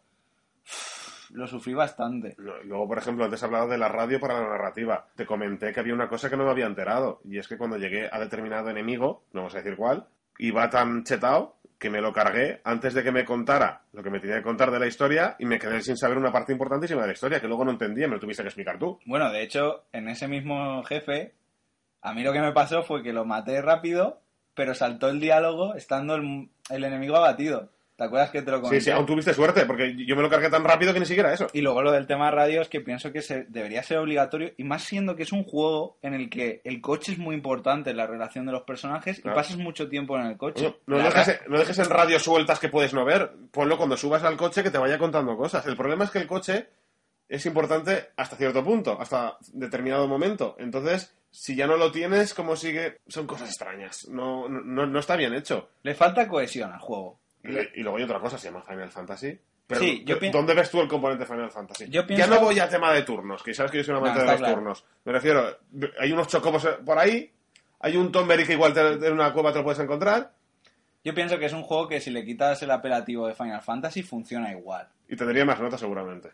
Lo sufrí bastante. Luego, por ejemplo, antes hablado de la radio para la narrativa. Te comenté que había una cosa que no me había enterado. Y es que cuando llegué a determinado enemigo, no vamos a decir cuál, iba tan chetado que me lo cargué antes de que me contara lo que me tenía que contar de la historia y me quedé sin saber una parte importantísima de la historia que luego no entendía, me lo tuviste que explicar tú. Bueno, de hecho, en ese mismo jefe, a mí lo que me pasó fue que lo maté rápido, pero saltó el diálogo estando el, el enemigo abatido. ¿Te acuerdas que te lo Sí, comenté? sí, aún tuviste suerte, porque yo me lo cargué tan rápido que ni siquiera eso. Y luego lo del tema radio es que pienso que se, debería ser obligatorio, y más siendo que es un juego en el que el coche es muy importante en la relación de los personajes Claro. y pasas mucho tiempo en el coche. No, dejes, no dejes en radio sueltas que puedes no ver. Ponlo cuando subas al coche que te vaya contando cosas. El problema es que el coche es importante hasta cierto punto, hasta determinado momento. Entonces, si ya no lo tienes, ¿cómo sigue? Son cosas extrañas. No, no, no está bien hecho. Le falta cohesión al juego. Y, y luego hay otra cosa, se llama Final Fantasy. Pero, Sí, yo ¿dónde ves tú el componente Final Fantasy? Yo Ya pienso- no voy a tema de turnos, que sabes que yo soy un amante No, de los claro. turnos. Me refiero, hay unos chocobos por ahí, hay un Tomberry que igual te- en una cueva te lo puedes encontrar, Yo pienso que es un juego que si le quitas el apelativo de Final Fantasy funciona igual. y te daría más notas seguramente.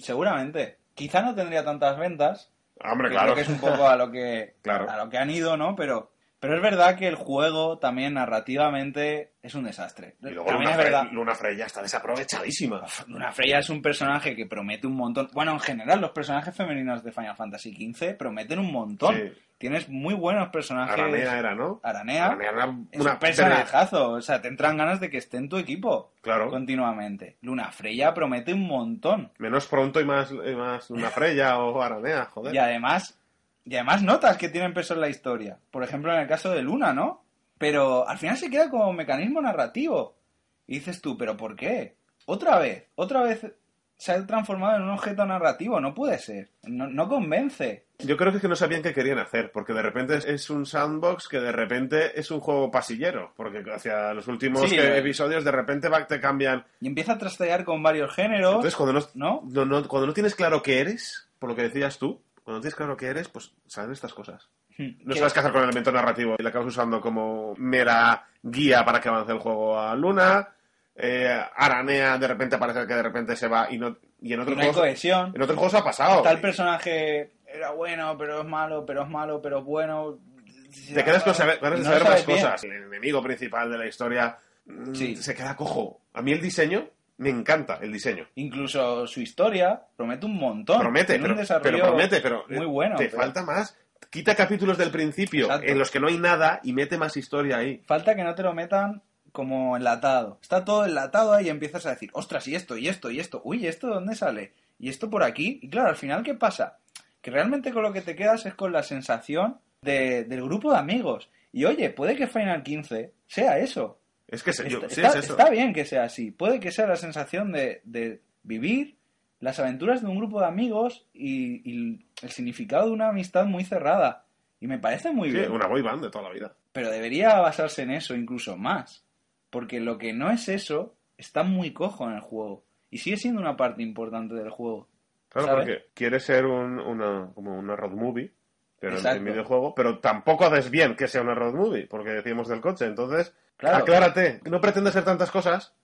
Seguramente. Quizá no tendría tantas ventas, Hombre, que claro. creo que es un poco a lo que, (laughs) Claro. a lo que han ido, ¿no? Pero, pero es verdad que el juego también narrativamente es un desastre. Y luego Luna, es Fre- verdad. Luna Freya está desaprovechadísima. Luna Freya es un personaje que promete un montón. Bueno, en general, los personajes femeninos de Final Fantasy XV prometen un montón. Sí. Tienes muy buenos personajes. Aranea era, ¿no? Aranea Aranea era es una un personajazo. O sea, te entran ganas de que esté en tu equipo Claro. continuamente. Luna Freya promete un montón. Menos pronto y más, y más Luna Freya o Aranea, joder. Y además, y además notas que tienen peso en la historia. Por ejemplo, en el caso de Luna, ¿no? Pero al final se queda como mecanismo narrativo. Y dices tú, ¿pero por qué? Otra vez, otra vez se ha transformado en un objeto narrativo. No puede ser. No, no convence. Yo creo que es que no sabían qué querían hacer, porque de repente es- un sandbox que de repente es un juego pasillero, porque hacia los últimos Sí, que- eh. episodios de repente va- te cambian. Y empieza a trastear con varios géneros. Entonces cuando no- no- cuando no tienes claro qué eres, por lo que decías tú, cuando no tienes claro qué eres, pues salen estas cosas. No Que- sabes qué hacer con el elemento narrativo y lo acabas usando como mera guía para que avance el juego a Luna. Eh, Aranea de repente parece que de repente se va y no y en y otros no juegos cohesión. en otros juegos ha pasado. Tal personaje era bueno, pero es malo, pero es malo, pero es bueno. Te quedas con saber, no saber más bien. cosas. El enemigo principal de la historia mm, Sí. se queda cojo. A mí el diseño me encanta el diseño. Incluso su historia promete un montón. Promete, pero, un pero promete, pero eh, muy bueno. te pero falta más. Quita capítulos del principio Exacto. en los que no hay nada y mete más historia ahí. Falta que no te lo metan como enlatado. Está todo enlatado ahí y empiezas a decir, ostras, y esto, y esto, y esto. Uy, ¿esto de dónde sale? ¿Y esto por aquí? Y claro, al final, ¿qué pasa? Que realmente con lo que te quedas es con la sensación de- del grupo de amigos. Y oye, puede que Final 15 sea eso. Es que se- yo- Está, sí, está- es eso. está bien que sea así. Puede que sea la sensación de, de vivir las aventuras de un grupo de amigos y, y el significado de una amistad muy cerrada. Y me parece muy Sí, bien. una boy band de toda la vida. Pero debería basarse en eso incluso más. Porque lo que no es eso está muy cojo en el juego. Y sigue siendo una parte importante del juego. Claro, ¿Sabes? porque quiere ser un- una, como una road movie, pero en- en Exacto. videojuego, pero tampoco haces bien que sea una road movie, porque decíamos del coche. Entonces, Claro. aclárate, no pretendes ser tantas cosas,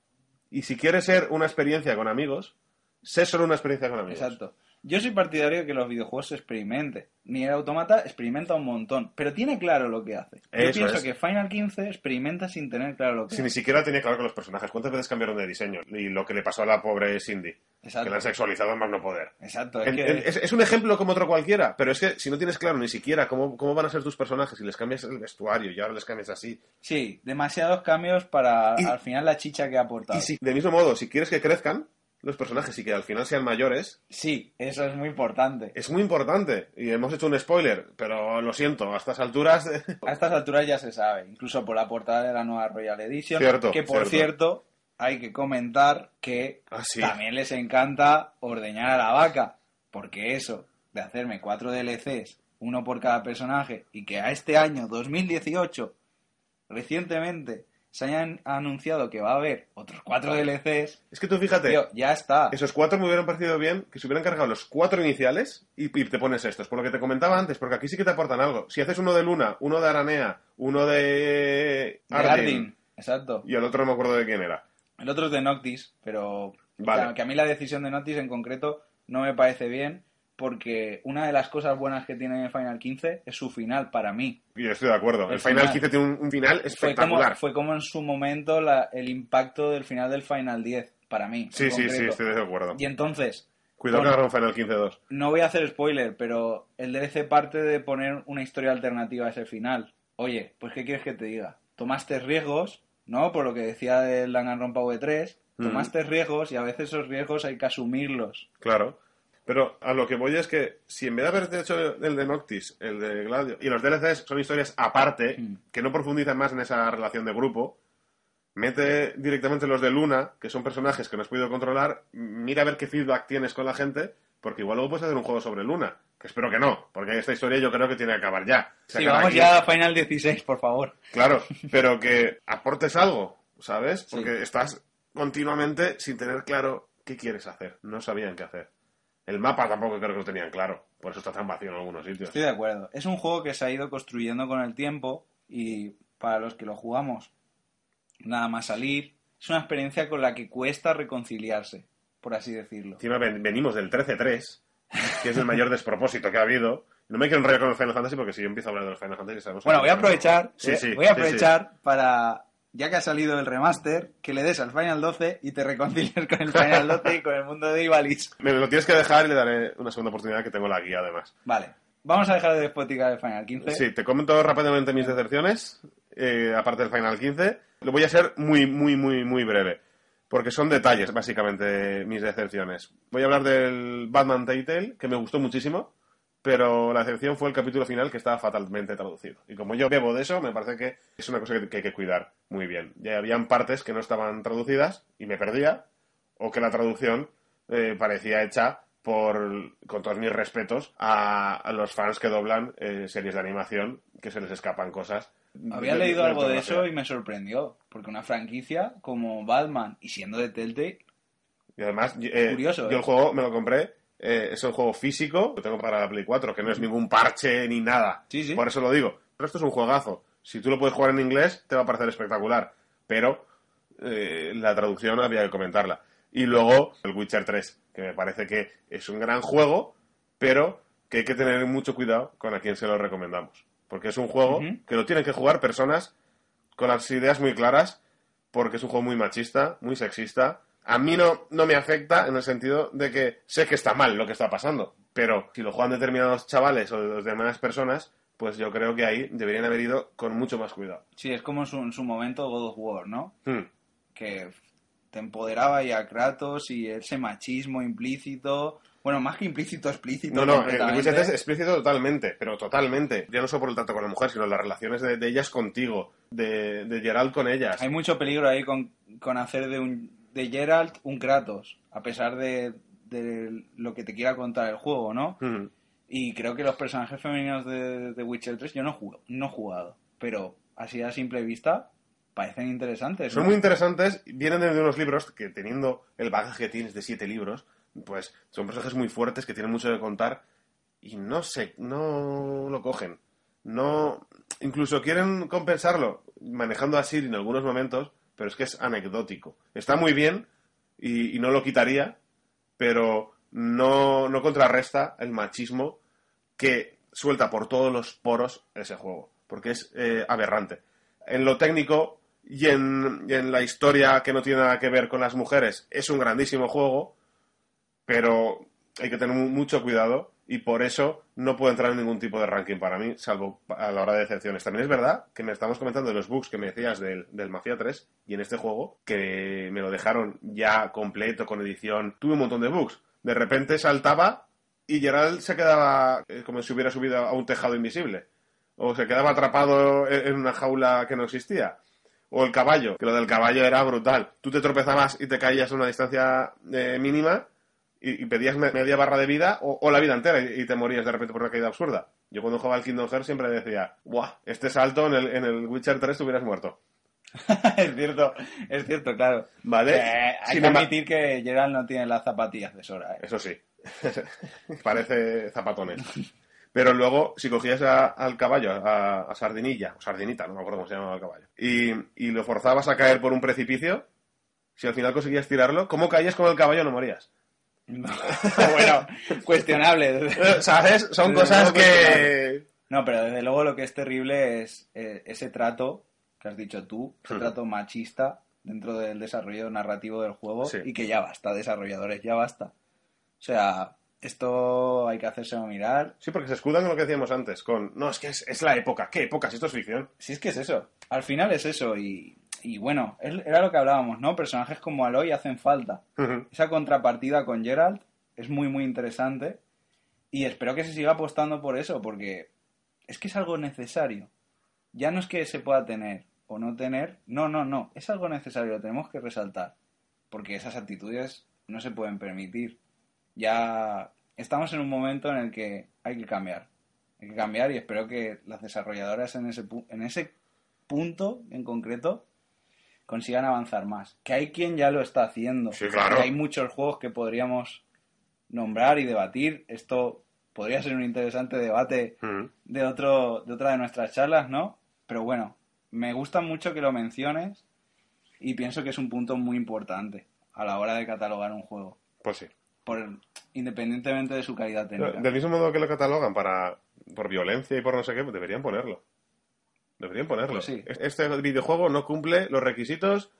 y si quieres ser una experiencia con amigos, sé solo una experiencia con amigos. Exacto. Yo soy partidario de que los videojuegos se experimenten. Ni el automata experimenta un montón, pero tiene claro lo que hace. Yo Eso pienso es. que Final 15 experimenta sin tener claro lo que Si ni siquiera tenía claro que los personajes, ¿cuántas veces cambiaron de diseño? Y lo que le pasó a la pobre Cindy, que Exacto. la han sexualizado más no poder. Exacto. Es En- que... en- Es, es un ejemplo como otro cualquiera, pero es que si no tienes claro ni siquiera cómo, cómo van a ser tus personajes y les cambias el vestuario y ahora les cambias así. Sí, demasiados cambios para Y- al final la chicha que ha aportado. Y si, de mismo modo, si quieres que crezcan los personajes y que al final sean mayores, Sí, eso es muy importante. es muy importante. Y hemos hecho un spoiler, pero lo siento, a estas alturas... A estas alturas ya se sabe, incluso por la portada de la nueva Royal Edition, Cierto, que por cierto. cierto hay que comentar que Ah, sí. también les encanta ordeñar a la vaca, porque eso de hacerme cuatro DLCs, uno por cada personaje, y que a este año 2018 recientemente se hayan anunciado que va a haber otros cuatro DLCs, Es que tú fíjate, tío, ya está. esos cuatro me hubieran parecido bien que se hubieran cargado los cuatro iniciales y, y te pones estos. Por lo que te comentaba antes, porque aquí sí que te aportan algo. Si haces uno de Luna, uno de Aranea, uno de Ardyn, exacto. y el otro no me acuerdo de quién era. El otro es de Noctis, pero Vale. o sea, que a mí la decisión de Noctis en concreto no me parece bien porque una de las cosas buenas que tiene Final 15 es su final para mí. Y yo estoy de acuerdo. El, El Final final. 15 tiene un, un final Fue como, espectacular. fue como en su momento la- el impacto del final del Final 10 para mí. Sí, sí, sí, estoy de acuerdo. Y entonces, Cuidado Bueno. que un Final 15-2. no voy a hacer spoiler, pero el DLC parte de poner una historia alternativa a ese final. Oye, pues ¿qué quieres que te diga? Tomaste riesgos ¿no? Por lo que decía del Danganronpa V3, Mm. tomaste riesgos y a veces esos riesgos hay que asumirlos. Claro. Pero a lo que voy es que si en vez de haber hecho el de Noctis, el de Gladio, y los DLCs son historias aparte, Mm. que no profundizan más en esa relación de grupo, mete directamente los de Luna, que son personajes que no has podido controlar, mira a ver qué feedback tienes con la gente, porque igual luego puedes hacer un juego sobre Luna, que espero que no, porque esta historia yo creo que tiene que acabar ya. Se Sí, vamos aquí. ya a Final 16, por favor. Claro, pero que aportes algo, ¿sabes? Sí. Porque estás continuamente sin tener claro qué quieres hacer. No sabían qué hacer. El mapa tampoco creo que lo tenían claro. Por eso está tan vacío en algunos sitios. Estoy de acuerdo. Es un juego que se ha ido construyendo con el tiempo y para los que lo jugamos, nada más salir, es una experiencia con la que cuesta reconciliarse, por así decirlo. Encima ven- venimos del 13-3, que es el mayor despropósito que ha habido. No me quiero enrollar con los Final Fantasy porque si yo empiezo a hablar de los Final Fantasy sabemos Bueno, voy a aprovechar, Sí, sí, voy a sí, aprovechar para, ya que ha salido el remaster, que le des al Final 12 y te reconcilies con el Final 12 y con el mundo de Ivalice. Me lo tienes que dejar y le daré una segunda oportunidad que tengo la guía además. Vale, vamos a dejar de despoticar el Final 15. Sí, te comento rápidamente mis decepciones, eh, aparte del Final 15. Lo voy a ser muy, muy, muy, muy breve, porque son detalles, básicamente, mis decepciones. Voy a hablar del Batman Telltale, que me gustó muchísimo, pero la decepción fue el capítulo final, que estaba fatalmente traducido. Y como yo bebo de eso, me parece que es una cosa que, hay que cuidar muy bien. Ya habían partes que no estaban traducidas y me perdía, o que la traducción eh, parecía hecha por, con todos mis respetos, a, a los fans que doblan eh, series de animación, que se les escapan cosas. Había de- leído de algo de eso y me sorprendió, porque una franquicia como Batman y siendo de Telltale, Y además, eh, Curioso, yo ¿eh? el juego me lo compré, eh, es un juego físico, lo tengo para la Play 4, que no es ningún parche ni nada. Sí, sí. Por eso lo digo. Pero esto es un juegazo. Si tú lo puedes jugar en inglés, te va a parecer espectacular. Pero eh, la traducción había que comentarla. Y luego el Witcher 3, que me parece que es un gran juego, pero que hay que tener mucho cuidado con a quién se lo recomendamos. Porque es un juego que lo tienen que jugar personas con las ideas muy claras, porque es un juego muy machista, muy sexista. A mí no, no me afecta en el sentido de que sé que está mal lo que está pasando, pero si lo juegan determinados chavales o determinadas personas, pues yo creo que ahí deberían haber ido con mucho más cuidado. sí, es como en su, en su momento God of War, ¿no? Hmm. Que te empoderaba ya a Kratos y ese machismo implícito, bueno, más que implícito, explícito. No, no, el completamente. Witcher 3 es explícito totalmente, pero totalmente. Ya no solo por el trato con la mujer, sino las relaciones de, de ellas contigo, de, de Geralt con ellas. Hay mucho peligro ahí con, con hacer de, un, de Geralt un Kratos, a pesar de, de lo que te quiera contar el juego, ¿no? Hmm. Y creo que los personajes femeninos de, de Witcher 3 yo no he, jugado, no he jugado, pero así a simple vista parecen interesantes. Son muy interesantes, vienen de unos libros que teniendo el bagaje que tienes de siete libros, pues son personajes muy fuertes que tienen mucho que contar y no sé, no lo cogen. No, incluso quieren compensarlo manejando a Siri en algunos momentos, pero es que es anecdótico. Está muy bien y, no lo quitaría, pero no, no contrarresta el machismo que suelta por todos los poros ese juego, porque es eh, aberrante. En lo técnico y en, la historia que no tiene nada que ver con las mujeres, es un grandísimo juego, pero hay que tener mu- mucho cuidado y por eso no puede entrar en ningún tipo de ranking para mí, salvo a la hora de decepciones. También es verdad que me estamos comentando de los bugs que me decías del, del Mafia 3 y en este juego, que me lo dejaron ya completo con edición, tuve un montón de bugs. De repente saltaba y Gerald se quedaba eh, como si hubiera subido a un tejado invisible. O se quedaba atrapado en en una jaula que no existía. O el caballo, que lo del caballo era brutal. Tú te tropezabas y te caías a una distancia eh, mínima y, y pedías me- media barra de vida o, o la vida entera y, y te morías de repente por una caída absurda. Yo cuando jugaba al Kingdom Hearts siempre decía, ¡buah! Este salto en el, en el Witcher 3 te hubieras muerto. (laughs) es cierto, es cierto, claro. ¿Vale? Eh, hay Sin que admitir que Geralt no tiene las zapatillas de Sora. ¿eh? Eso sí. (laughs) Parece zapatones. Pero luego, si cogías a- al caballo, a, a Sardinilla, o Sardinita, no me acuerdo cómo se llamaba el caballo, y, y lo forzabas a caer por un precipicio, si al final conseguías tirarlo, ¿cómo caías con el caballo no morías? (laughs) bueno, cuestionable. (laughs) Eh, ¿Sabes? Son Desde cosas que... No, pero desde luego lo que es terrible es eh, ese trato que has dicho tú, ese Hmm. trato machista dentro del desarrollo narrativo del juego Sí. y que ya basta, desarrolladores, ya basta. O sea, esto hay que hacérselo mirar. Sí, porque se escudan con lo que decíamos antes, con... No, es que es, es la época. ¿Qué época? Si esto es ficción. Si es que es eso, al final es eso y, Y bueno, era lo que hablábamos, ¿no? Personajes como Aloy hacen falta. Esa contrapartida con Geralt es muy, muy interesante. Y espero que se siga apostando por eso, porque es que es algo necesario. Ya no es que se pueda tener o no tener. No, no, no. Es algo necesario, lo tenemos que resaltar. Porque esas actitudes no se pueden permitir. Ya estamos en un momento en el que hay que cambiar. Hay que cambiar y espero que las desarrolladoras en ese, pu- en ese punto en concreto consigan avanzar más. Que hay quien ya lo está haciendo. Sí, claro. Hay muchos juegos que podríamos nombrar y debatir. Esto podría ser un interesante debate Ujú. de, otro, de otra de nuestras charlas, ¿no? Pero bueno, me gusta mucho que lo menciones y pienso que es un punto muy importante a la hora de catalogar un juego, Pues sí. por, independientemente de su calidad técnica. Del mismo modo que lo catalogan para por violencia y por no sé qué, pues deberían ponerlo. Deberían ponerlo. Pues sí. Este videojuego no cumple los requisitos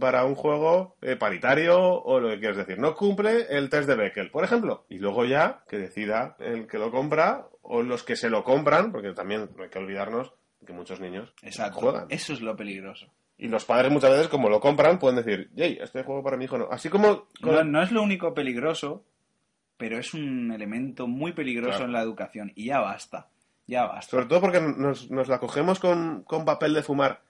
para un juego eh, paritario o lo que quieres decir. No cumple el test de Beckel, por ejemplo. Y luego ya que decida el que lo compra o los que se lo compran, porque también no hay que olvidarnos que muchos niños Exacto. juegan. Eso es lo peligroso. Y los padres muchas veces, como lo compran, pueden decir, hey, este juego para mi hijo no. Así como... con- No, no es lo único peligroso, pero es un elemento muy peligroso Claro. en la educación. Y ya basta. Ya basta. Sobre todo porque nos, nos la cogemos con, con papel de fumar,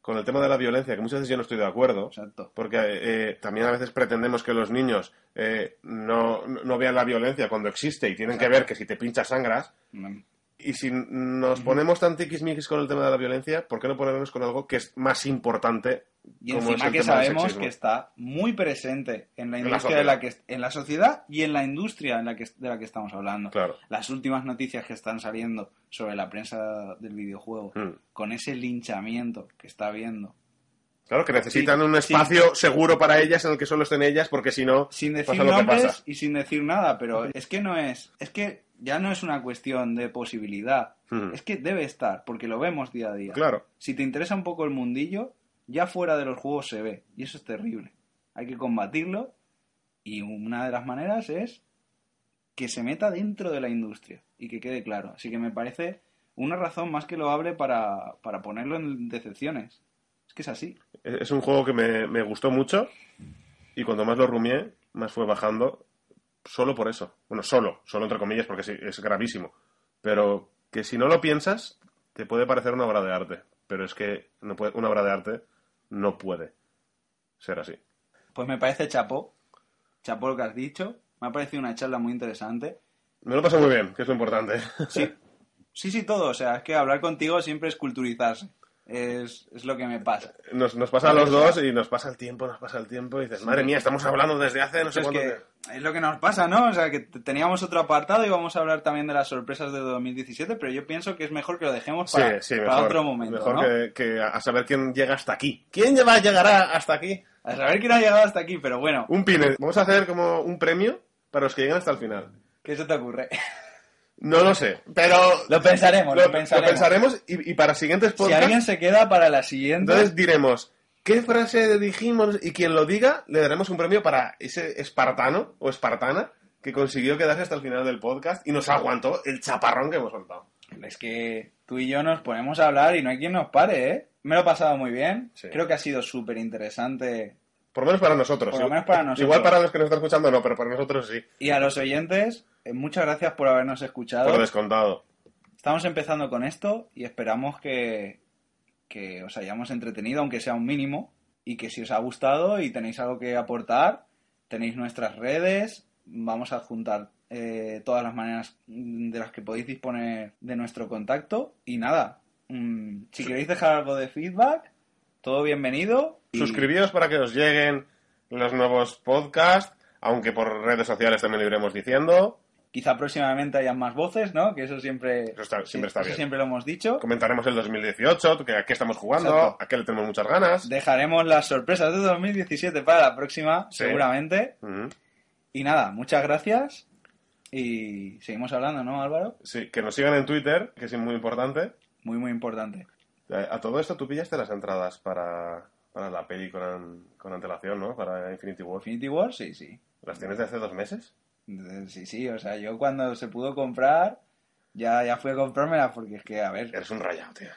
con el tema de la violencia, que muchas veces yo no estoy de acuerdo. Exacto. Porque eh, también a veces pretendemos que los niños eh, no, no vean la violencia cuando existe y tienen que ver que si te pinchas sangras. Mm, Y si nos ponemos tan tiquismiquis con el tema de la violencia, ¿por qué no ponernos con algo que es más importante? Y como es encima el que tema sabemos que está muy presente en la En la industria de la que en la sociedad y en la industria en la que de la que estamos hablando. Claro. Las últimas noticias que están saliendo sobre la prensa del videojuego, Mm. con ese linchamiento que está habiendo, Claro, que necesitan Sí, un sí. espacio seguro para ellas en el que solo estén ellas, porque si no, sin decir pasa lo que pasa. y sin decir nada, pero es que no es, es que ya no es una cuestión de posibilidad, Mm. es que debe estar, porque lo vemos día a día. Claro. Si te interesa un poco el mundillo, ya fuera de los juegos se ve, y eso es terrible. Hay que combatirlo, y una de las maneras es que se meta dentro de la industria, y que quede claro. Así que me parece una razón más que loable para, para ponerlo en decepciones. Es que es así. Es un juego que me, me gustó mucho y cuando más lo rumié, más fue bajando solo por eso. Bueno, solo, solo entre comillas porque sí, es gravísimo. Pero que si no lo piensas, te puede parecer una obra de arte. Pero es que no puede, una obra de arte no puede ser así. Pues me parece chapó. Chapó lo que has dicho. Me ha parecido una charla muy interesante. Me lo paso muy bien, que es lo importante. Sí, (laughs) sí, sí, todo. O sea, es que hablar contigo siempre es culturizarse. Es, es lo que me pasa. Nos, nos pasa a los dos y nos pasa el tiempo, nos pasa el tiempo y dices, madre mía, estamos hablando desde hace no sé es cuánto que tiempo". es lo que nos pasa, ¿no? O sea, que teníamos otro apartado y vamos a hablar también de las sorpresas de 2017, pero yo pienso que es mejor que lo dejemos para, sí, sí, para mejor, otro momento, mejor ¿no? que, que a saber quién llega hasta aquí. ¿Quién va a llegar hasta aquí? A saber quién ha llegado hasta aquí, pero bueno, Un pine. Vamos a hacer como un premio para los que lleguen hasta el final. ¿qué se te ocurre? No lo sé, pero Lo pensaremos, lo, lo, pensaremos. lo pensaremos y, y para siguientes Si podcasts, alguien se queda para la siguiente, entonces diremos qué frase dijimos y quien lo diga le daremos un premio para ese espartano o espartana que consiguió quedarse hasta el final del podcast y nos aguantó el chaparrón que hemos soltado. es que tú y yo nos ponemos a hablar y no hay quien nos pare, ¿eh? Me lo he pasado muy bien. Sí. Creo que ha sido súper interesante. Por lo menos para nosotros. Por lo menos para nosotros. Igual para los que nos están escuchando no, pero para nosotros sí. Y a los oyentes, eh, muchas gracias por habernos escuchado. Por descontado. Estamos empezando con esto y esperamos que, que os hayamos entretenido, aunque sea un mínimo, y que si os ha gustado y tenéis algo que aportar, tenéis nuestras redes, vamos a juntar eh, todas las maneras mm, de las que podéis disponer de nuestro contacto. Y nada, mm, si queréis dejar algo de feedback, todo bienvenido. y- Suscribíos para que os lleguen los nuevos podcasts, aunque por redes sociales también lo iremos diciendo. Quizá próximamente hayan más voces, ¿no? Que eso siempre, Eso está- siempre está eso bien. siempre lo hemos dicho. Comentaremos el 2018, que a qué estamos jugando, Exacto. a qué le tenemos muchas ganas. Dejaremos las sorpresas de 2017 para la próxima, Sí. seguramente. Y nada, muchas gracias. Y seguimos hablando, ¿no, Álvaro? Sí, que nos sigan en Twitter, que es muy importante. Muy, muy importante. Eh, A todo esto tú pillaste las entradas para, para la peli con, con antelación, ¿no? Para Infinity War. Infinity War, sí, sí. ¿Las tienes de hace dos meses? Eh, Sí, sí, o sea, yo cuando se pudo comprar, ya, ya fui a comprármela porque es que, a ver, Eres un rayado, tío.